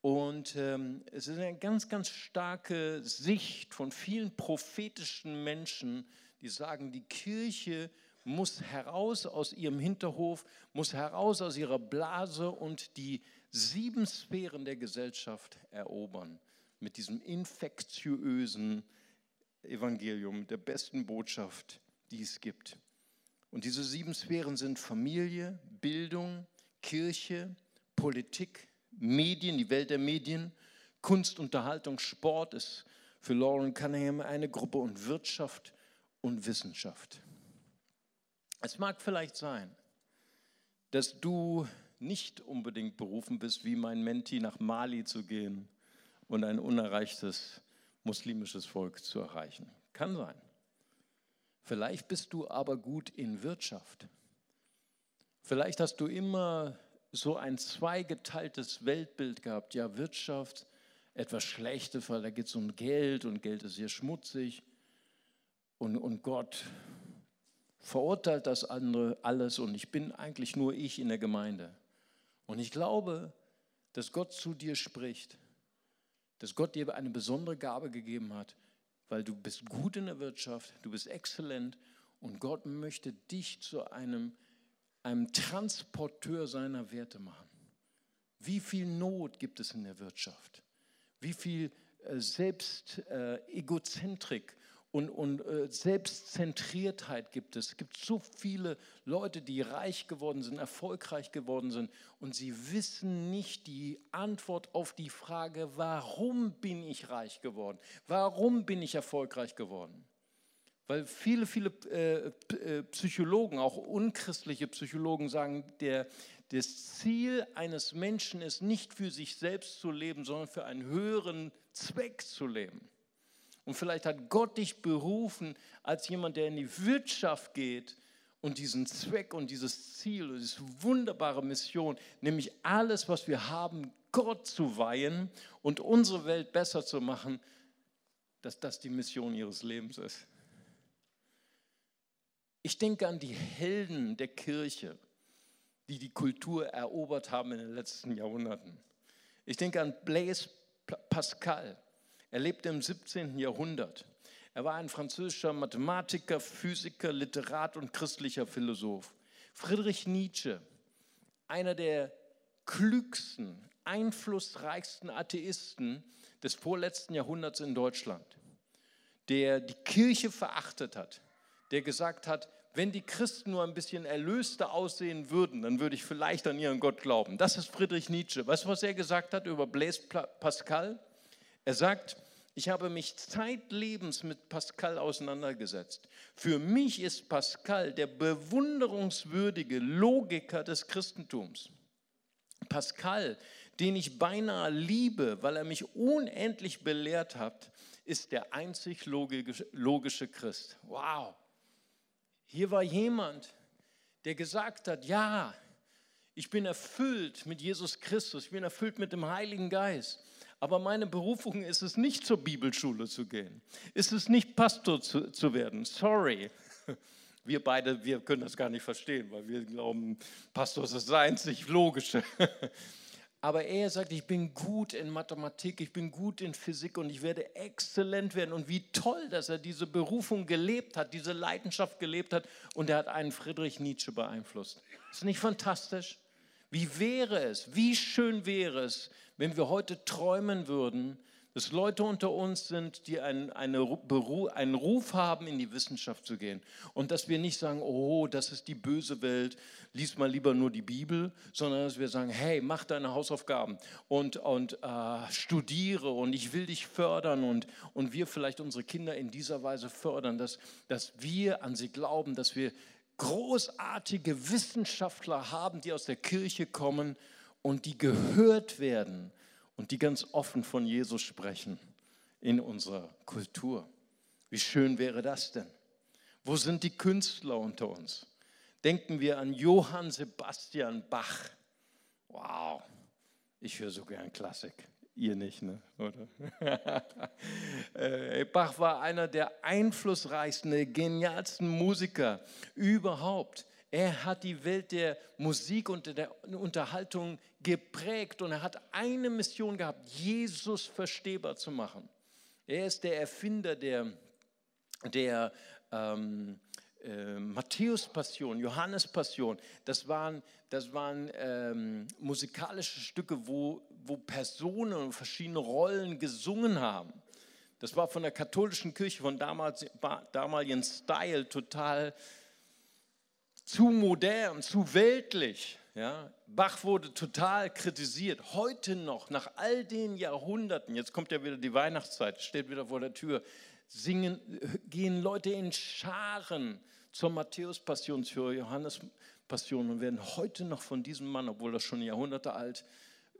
Und ähm, es ist eine ganz, ganz starke Sicht von vielen prophetischen Menschen, die sagen, die Kirche muss heraus aus ihrem Hinterhof, muss heraus aus ihrer Blase und die sieben Sphären der Gesellschaft erobern. mit diesem infektiösen Evangelium, der besten Botschaft, die es gibt. Und diese sieben Sphären sind Familie, Bildung, Kirche, Politik, Medien, die Welt der Medien, Kunst, Unterhaltung, Sport ist für Lauren Cunningham eine Gruppe und Wirtschaft und Wissenschaft. Es mag vielleicht sein, dass du nicht unbedingt berufen bist, wie mein Menti nach Mali zu gehen und ein unerreichtes muslimisches Volk zu erreichen. Kann sein. Vielleicht bist du aber gut in Wirtschaft. Vielleicht hast du immer so ein zweigeteiltes Weltbild gehabt. Ja, Wirtschaft, etwas Schlechtes, weil da geht es um Geld und Geld ist sehr schmutzig. Und, und Gott verurteilt das andere alles und ich bin eigentlich nur ich in der Gemeinde. Und ich glaube, dass Gott zu dir spricht, dass Gott dir eine besondere Gabe gegeben hat, weil du bist gut in der Wirtschaft, du bist exzellent und Gott möchte dich zu einem, einem Transporteur seiner Werte machen. Wie viel Not gibt es in der Wirtschaft? Wie viel äh, Selbstegozentrik äh, und, und äh, Selbstzentriertheit gibt es. Es gibt so viele Leute, die reich geworden sind, erfolgreich geworden sind und sie wissen nicht die Antwort auf die Frage, warum bin ich reich geworden? Warum bin ich erfolgreich geworden? Weil viele, viele äh, äh Psychologen, auch unchristliche Psychologen sagen, der, das Ziel eines Menschen ist nicht für sich selbst zu leben, sondern für einen höheren Zweck zu leben. Und vielleicht hat Gott dich berufen als jemand, der in die Wirtschaft geht und diesen Zweck und dieses Ziel und diese wunderbare Mission, nämlich alles, was wir haben, Gott zu weihen und unsere Welt besser zu machen, dass das die Mission ihres Lebens ist. Ich denke an die Helden der Kirche, die die Kultur erobert haben in den letzten Jahrhunderten. Ich denke an Blaise Pascal, er lebte im 17. Jahrhundert. Er war ein französischer Mathematiker, Physiker, Literat und christlicher Philosoph. Friedrich Nietzsche, einer der klügsten, einflussreichsten Atheisten des vorletzten Jahrhunderts in Deutschland, der die Kirche verachtet hat, der gesagt hat, wenn die Christen nur ein bisschen erlöster aussehen würden, dann würde ich vielleicht an ihren Gott glauben. Das ist Friedrich Nietzsche. Weißt du, was er gesagt hat über Blaise Pascal? Er sagt, ich habe mich zeitlebens mit Pascal auseinandergesetzt. Für mich ist Pascal der bewunderungswürdige Logiker des Christentums. Pascal, den ich beinahe liebe, weil er mich unendlich belehrt hat, ist der einzig logische Christ. Wow. Hier war jemand, der gesagt hat, ja, ich bin erfüllt mit Jesus Christus, ich bin erfüllt mit dem Heiligen Geist. Aber meine Berufung ist es nicht, zur Bibelschule zu gehen. Ist es nicht, Pastor zu, zu werden. Sorry. Wir beide, wir können das gar nicht verstehen, weil wir glauben, Pastor ist das einzig Logische. Aber er sagt, ich bin gut in Mathematik, ich bin gut in Physik und ich werde exzellent werden. Und wie toll, dass er diese Berufung gelebt hat, diese Leidenschaft gelebt hat und er hat einen Friedrich Nietzsche beeinflusst. Ist nicht fantastisch? Wie wäre es, wie schön wäre es, wenn wir heute träumen würden, dass Leute unter uns sind, die einen, eine einen Ruf haben, in die Wissenschaft zu gehen. Und dass wir nicht sagen, oh, das ist die böse Welt, lies mal lieber nur die Bibel, sondern dass wir sagen, hey, mach deine Hausaufgaben und, und äh, studiere und ich will dich fördern und, und wir vielleicht unsere Kinder in dieser Weise fördern, dass, dass wir an sie glauben, dass wir großartige Wissenschaftler haben, die aus der Kirche kommen und die gehört werden und die ganz offen von Jesus sprechen in unserer Kultur. Wie schön wäre das denn? Wo sind die Künstler unter uns? Denken wir an Johann Sebastian Bach. Wow, ich höre so gern Klassik. Ihr nicht, ne? oder? Äh, Bach war einer der einflussreichsten, genialsten Musiker überhaupt. Er hat die Welt der Musik und der Unterhaltung geprägt und er hat eine Mission gehabt, Jesus verstehbar zu machen. Er ist der Erfinder der, der ähm, äh, Matthäus-Passion, Johannes-Passion, das waren, das waren ähm, musikalische Stücke, wo, wo Personen und verschiedene Rollen gesungen haben. Das war von der katholischen Kirche, von damals, damaligen Style total zu modern, zu weltlich. Ja, Bach wurde total kritisiert. Heute noch, nach all den Jahrhunderten, jetzt kommt ja wieder die Weihnachtszeit, steht wieder vor der Tür, singen, gehen Leute in Scharen zur Matthäus-Passion, zur Johannes-Passion und werden heute noch von diesem Mann, obwohl er schon Jahrhunderte alt,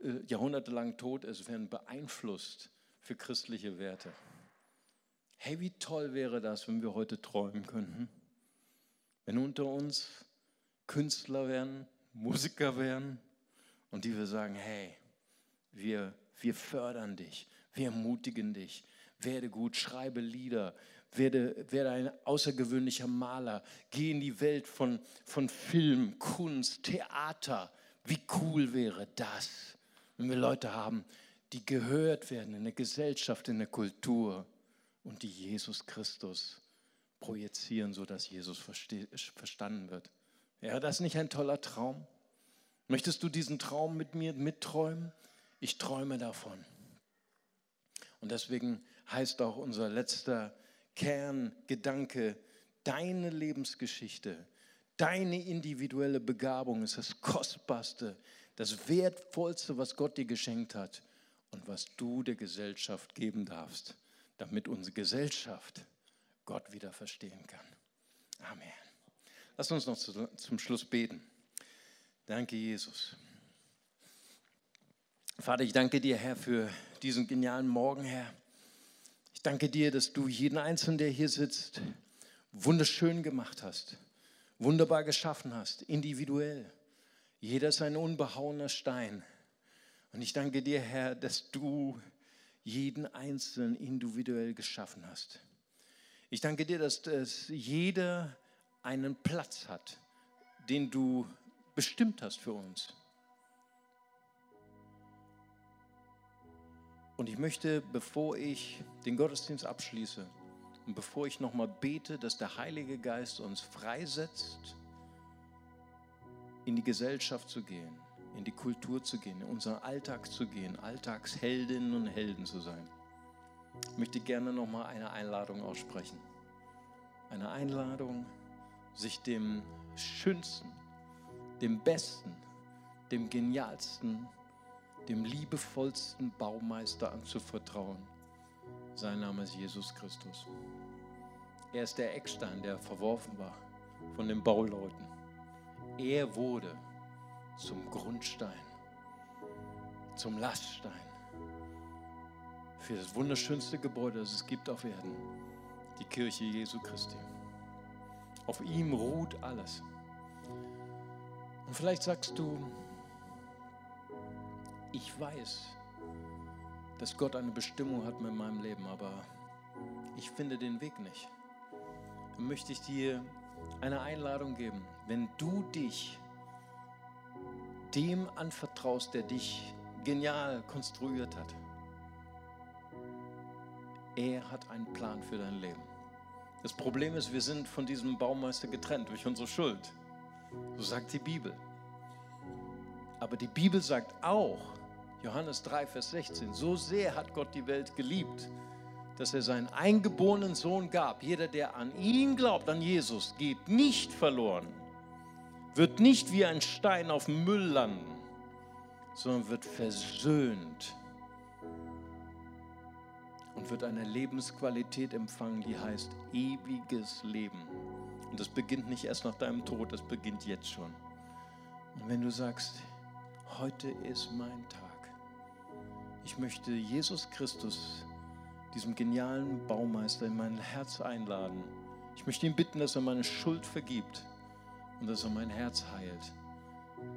äh, jahrhundertelang tot ist, werden beeinflusst für christliche Werte. Hey, wie toll wäre das, wenn wir heute träumen könnten? Wenn unter uns Künstler wären, Musiker wären und die wir sagen, hey, wir, wir fördern dich, wir ermutigen dich, werde gut, schreibe Lieder, werde, werde ein außergewöhnlicher Maler, geh in die Welt von, von Film, Kunst, Theater. Wie cool wäre das, wenn wir Leute haben, die gehört werden in der Gesellschaft, in der Kultur und die Jesus Christus projizieren, sodass Jesus verstanden wird. Wäre das nicht ein toller Traum? Möchtest du diesen Traum mit mir mitträumen? Ich träume davon. Und deswegen heißt auch unser letzter Kerngedanke, deine Lebensgeschichte, deine individuelle Begabung ist das Kostbarste, das Wertvollste, was Gott dir geschenkt hat und was du der Gesellschaft geben darfst, damit unsere Gesellschaft Gott wieder verstehen kann. Amen. Lass uns noch zu, zum Schluss beten. Danke, Jesus. Vater, ich danke dir, Herr, für diesen genialen Morgen, Herr. Ich danke dir, dass du jeden Einzelnen, der hier sitzt, wunderschön gemacht hast, wunderbar geschaffen hast, individuell. Jeder ist ein unbehauener Stein. Und ich danke dir, Herr, dass du jeden Einzelnen individuell geschaffen hast. Ich danke dir, dass, dass jeder einen Platz hat, den du bestimmt hast für uns. Und ich möchte, bevor ich den Gottesdienst abschließe und bevor ich nochmal bete, dass der Heilige Geist uns freisetzt, in die Gesellschaft zu gehen, in die Kultur zu gehen, in unseren Alltag zu gehen, Alltagsheldinnen und Helden zu sein, möchte gerne nochmal eine Einladung aussprechen. Eine Einladung, sich dem Schönsten, dem Besten, dem Genialsten, dem liebevollsten Baumeister anzuvertrauen. Sein Name ist Jesus Christus. Er ist der Eckstein, der verworfen war von den Bauleuten. Er wurde zum Grundstein, zum Laststein für das wunderschönste Gebäude, das es gibt auf Erden, die Kirche Jesu Christi. Auf ihm ruht alles. Und vielleicht sagst du, ich weiß, dass Gott eine Bestimmung hat mit meinem Leben, aber ich finde den Weg nicht. Dann möchte ich dir eine Einladung geben. Wenn du dich dem anvertraust, der dich genial konstruiert hat, er hat einen Plan für dein Leben. Das Problem ist, wir sind von diesem Baumeister getrennt durch unsere Schuld. So sagt die Bibel. Aber die Bibel sagt auch, Johannes 3, Vers 16, so sehr hat Gott die Welt geliebt, dass er seinen eingeborenen Sohn gab. Jeder, der an ihn glaubt, an Jesus, geht nicht verloren, wird nicht wie ein Stein auf Müll landen, sondern wird versöhnt und wird eine Lebensqualität empfangen, die heißt ewiges Leben. Und das beginnt nicht erst nach deinem Tod, das beginnt jetzt schon. Und wenn du sagst, heute ist mein Tag, ich möchte Jesus Christus, diesem genialen Baumeister, in mein Herz einladen. Ich möchte ihn bitten, dass er meine Schuld vergibt und dass er mein Herz heilt.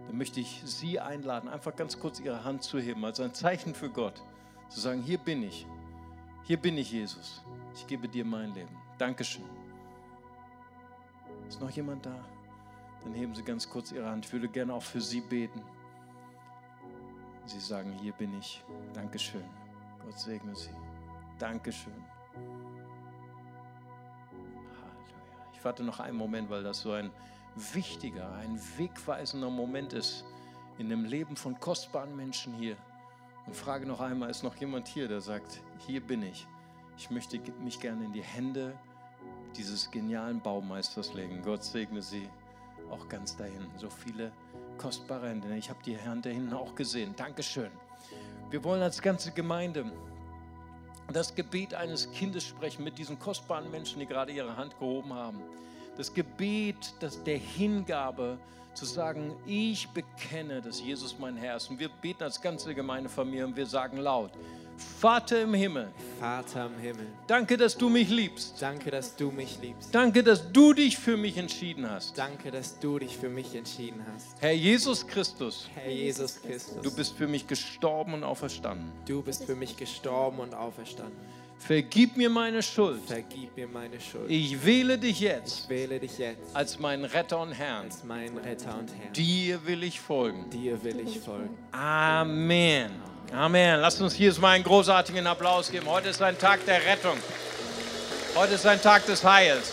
Dann möchte ich Sie einladen, einfach ganz kurz Ihre Hand zu heben, als ein Zeichen für Gott, zu sagen, hier bin ich. Hier bin ich, Jesus. Ich gebe dir mein Leben. Dankeschön. Ist noch jemand da? Dann heben Sie ganz kurz Ihre Hand. Ich würde gerne auch für Sie beten. Sie sagen, hier bin ich. Dankeschön. Gott segne Sie. Dankeschön. Halleluja. Ich warte noch einen Moment, weil das so ein wichtiger, ein wegweisender Moment ist in dem Leben von kostbaren Menschen hier. Und frage noch einmal, ist noch jemand hier, der sagt, hier bin ich. Ich möchte mich gerne in die Hände dieses genialen Baumeisters legen. Gott segne sie auch ganz dahin. So viele kostbare Hände. Ich habe die Herren da hinten auch gesehen. Dankeschön. Wir wollen als ganze Gemeinde das Gebet eines Kindes sprechen mit diesen kostbaren Menschen, die gerade ihre Hand gehoben haben. Das Gebet das der Hingabe zu sagen, ich bekenne, dass Jesus mein Herr ist. Und wir beten als ganze Gemeindefamilie und wir sagen laut, Vater im Himmel. Vater im Himmel. Danke, dass du mich liebst. Danke, dass du mich liebst. Danke, dass du dich für mich entschieden hast. Danke, dass du dich für mich entschieden hast. Herr Jesus Christus. Herr Jesus Christus. Du bist für mich gestorben und auferstanden. Du bist für mich gestorben und auferstanden. Vergib mir meine Schuld. Vergib mir meine Schuld. Ich wähle dich jetzt. Ich wähle dich jetzt als meinen Retter und Herrn. Als meinen Retter und Herrn. Dir will ich folgen. Dir will ich folgen. Amen. Amen. Lasst uns hier mal einen großartigen Applaus geben. Heute ist ein Tag der Rettung. Heute ist ein Tag des Heils.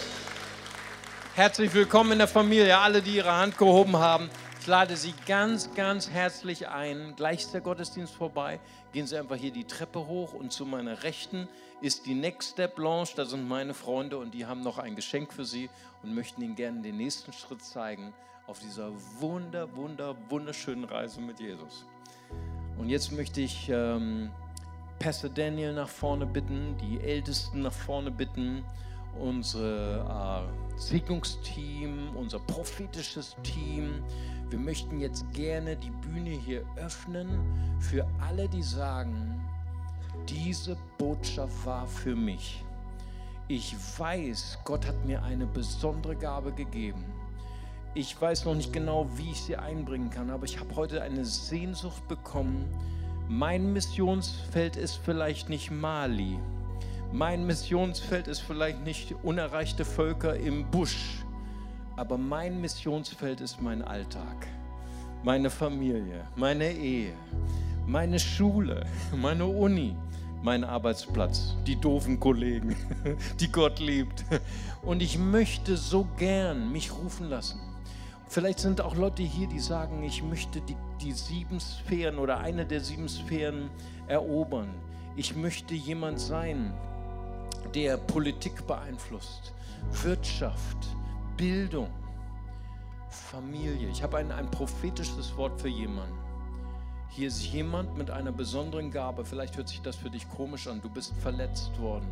Herzlich willkommen in der Familie, alle, die ihre Hand gehoben haben. Ich lade Sie ganz, ganz herzlich ein. Gleich ist der Gottesdienst vorbei. Gehen Sie einfach hier die Treppe hoch und zu meiner Rechten ist die Next Step Lounge. Da sind meine Freunde und die haben noch ein Geschenk für Sie und möchten Ihnen gerne den nächsten Schritt zeigen auf dieser wunder, wunder, wunderschönen Reise mit Jesus. Und jetzt möchte ich ähm, Pastor Daniel nach vorne bitten, die Ältesten nach vorne bitten, unser äh, Segnungsteam, unser prophetisches Team. Wir möchten jetzt gerne die Bühne hier öffnen für alle, die sagen, diese Botschaft war für mich. Ich weiß, Gott hat mir eine besondere Gabe gegeben. Ich weiß noch nicht genau, wie ich sie einbringen kann, aber ich habe heute eine Sehnsucht bekommen. Mein Missionsfeld ist vielleicht nicht Mali. Mein Missionsfeld ist vielleicht nicht unerreichte Völker im Busch. Aber mein Missionsfeld ist mein Alltag, meine Familie, meine Ehe, meine Schule, meine Uni, mein Arbeitsplatz, die doofen Kollegen, die Gott liebt. Und ich möchte so gern mich rufen lassen. Vielleicht sind auch Leute hier, die sagen, ich möchte die, die sieben Sphären oder eine der sieben Sphären erobern. Ich möchte jemand sein, der Politik beeinflusst, Wirtschaft, Bildung, Familie. Ich habe ein, ein prophetisches Wort für jemanden. Hier ist jemand mit einer besonderen Gabe. Vielleicht hört sich das für dich komisch an. Du bist verletzt worden.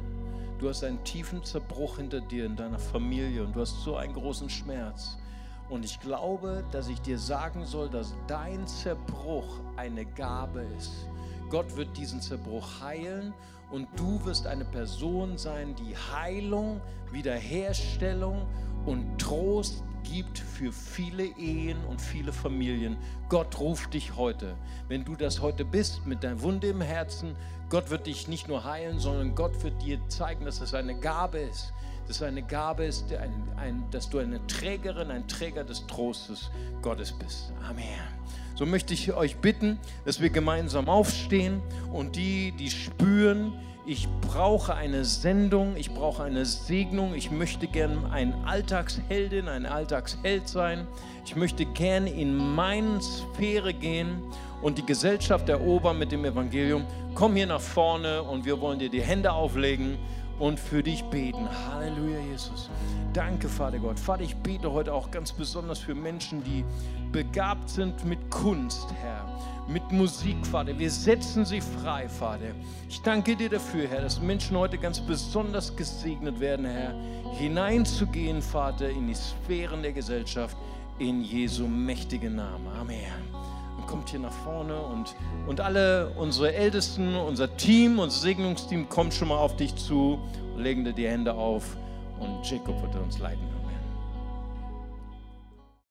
Du hast einen tiefen Zerbruch hinter dir in deiner Familie und du hast so einen großen Schmerz. Und ich glaube, dass ich dir sagen soll, dass dein Zerbruch eine Gabe ist. Gott wird diesen Zerbruch heilen und du wirst eine Person sein, die Heilung, Wiederherstellung und Trost gibt für viele Ehen und viele Familien. Gott ruft dich heute. Wenn du das heute bist mit der Wunde im Herzen, Gott wird dich nicht nur heilen, sondern Gott wird dir zeigen, dass es eine Gabe ist dass eine Gabe ist, ein, ein, dass du eine Trägerin, ein Träger des Trostes Gottes bist. Amen. So möchte ich euch bitten, dass wir gemeinsam aufstehen und die, die spüren, ich brauche eine Sendung, ich brauche eine Segnung, ich möchte gern ein Alltagsheldin, ein Alltagsheld sein, ich möchte gern in meine Sphäre gehen und die Gesellschaft erobern mit dem Evangelium. Komm hier nach vorne und wir wollen dir die Hände auflegen und für dich beten. Halleluja, Jesus. Danke, Vater Gott. Vater, ich bete heute auch ganz besonders für Menschen, die begabt sind mit Kunst, Herr, mit Musik, Vater. Wir setzen sie frei, Vater. Ich danke dir dafür, Herr, dass Menschen heute ganz besonders gesegnet werden, Herr, hineinzugehen, Vater, in die Sphären der Gesellschaft, in Jesu mächtigen Namen. Amen kommt hier nach vorne und, und alle unsere Ältesten, unser Team, unser Segnungsteam kommt schon mal auf dich zu legen dir die Hände auf und Jacob wird uns leiten.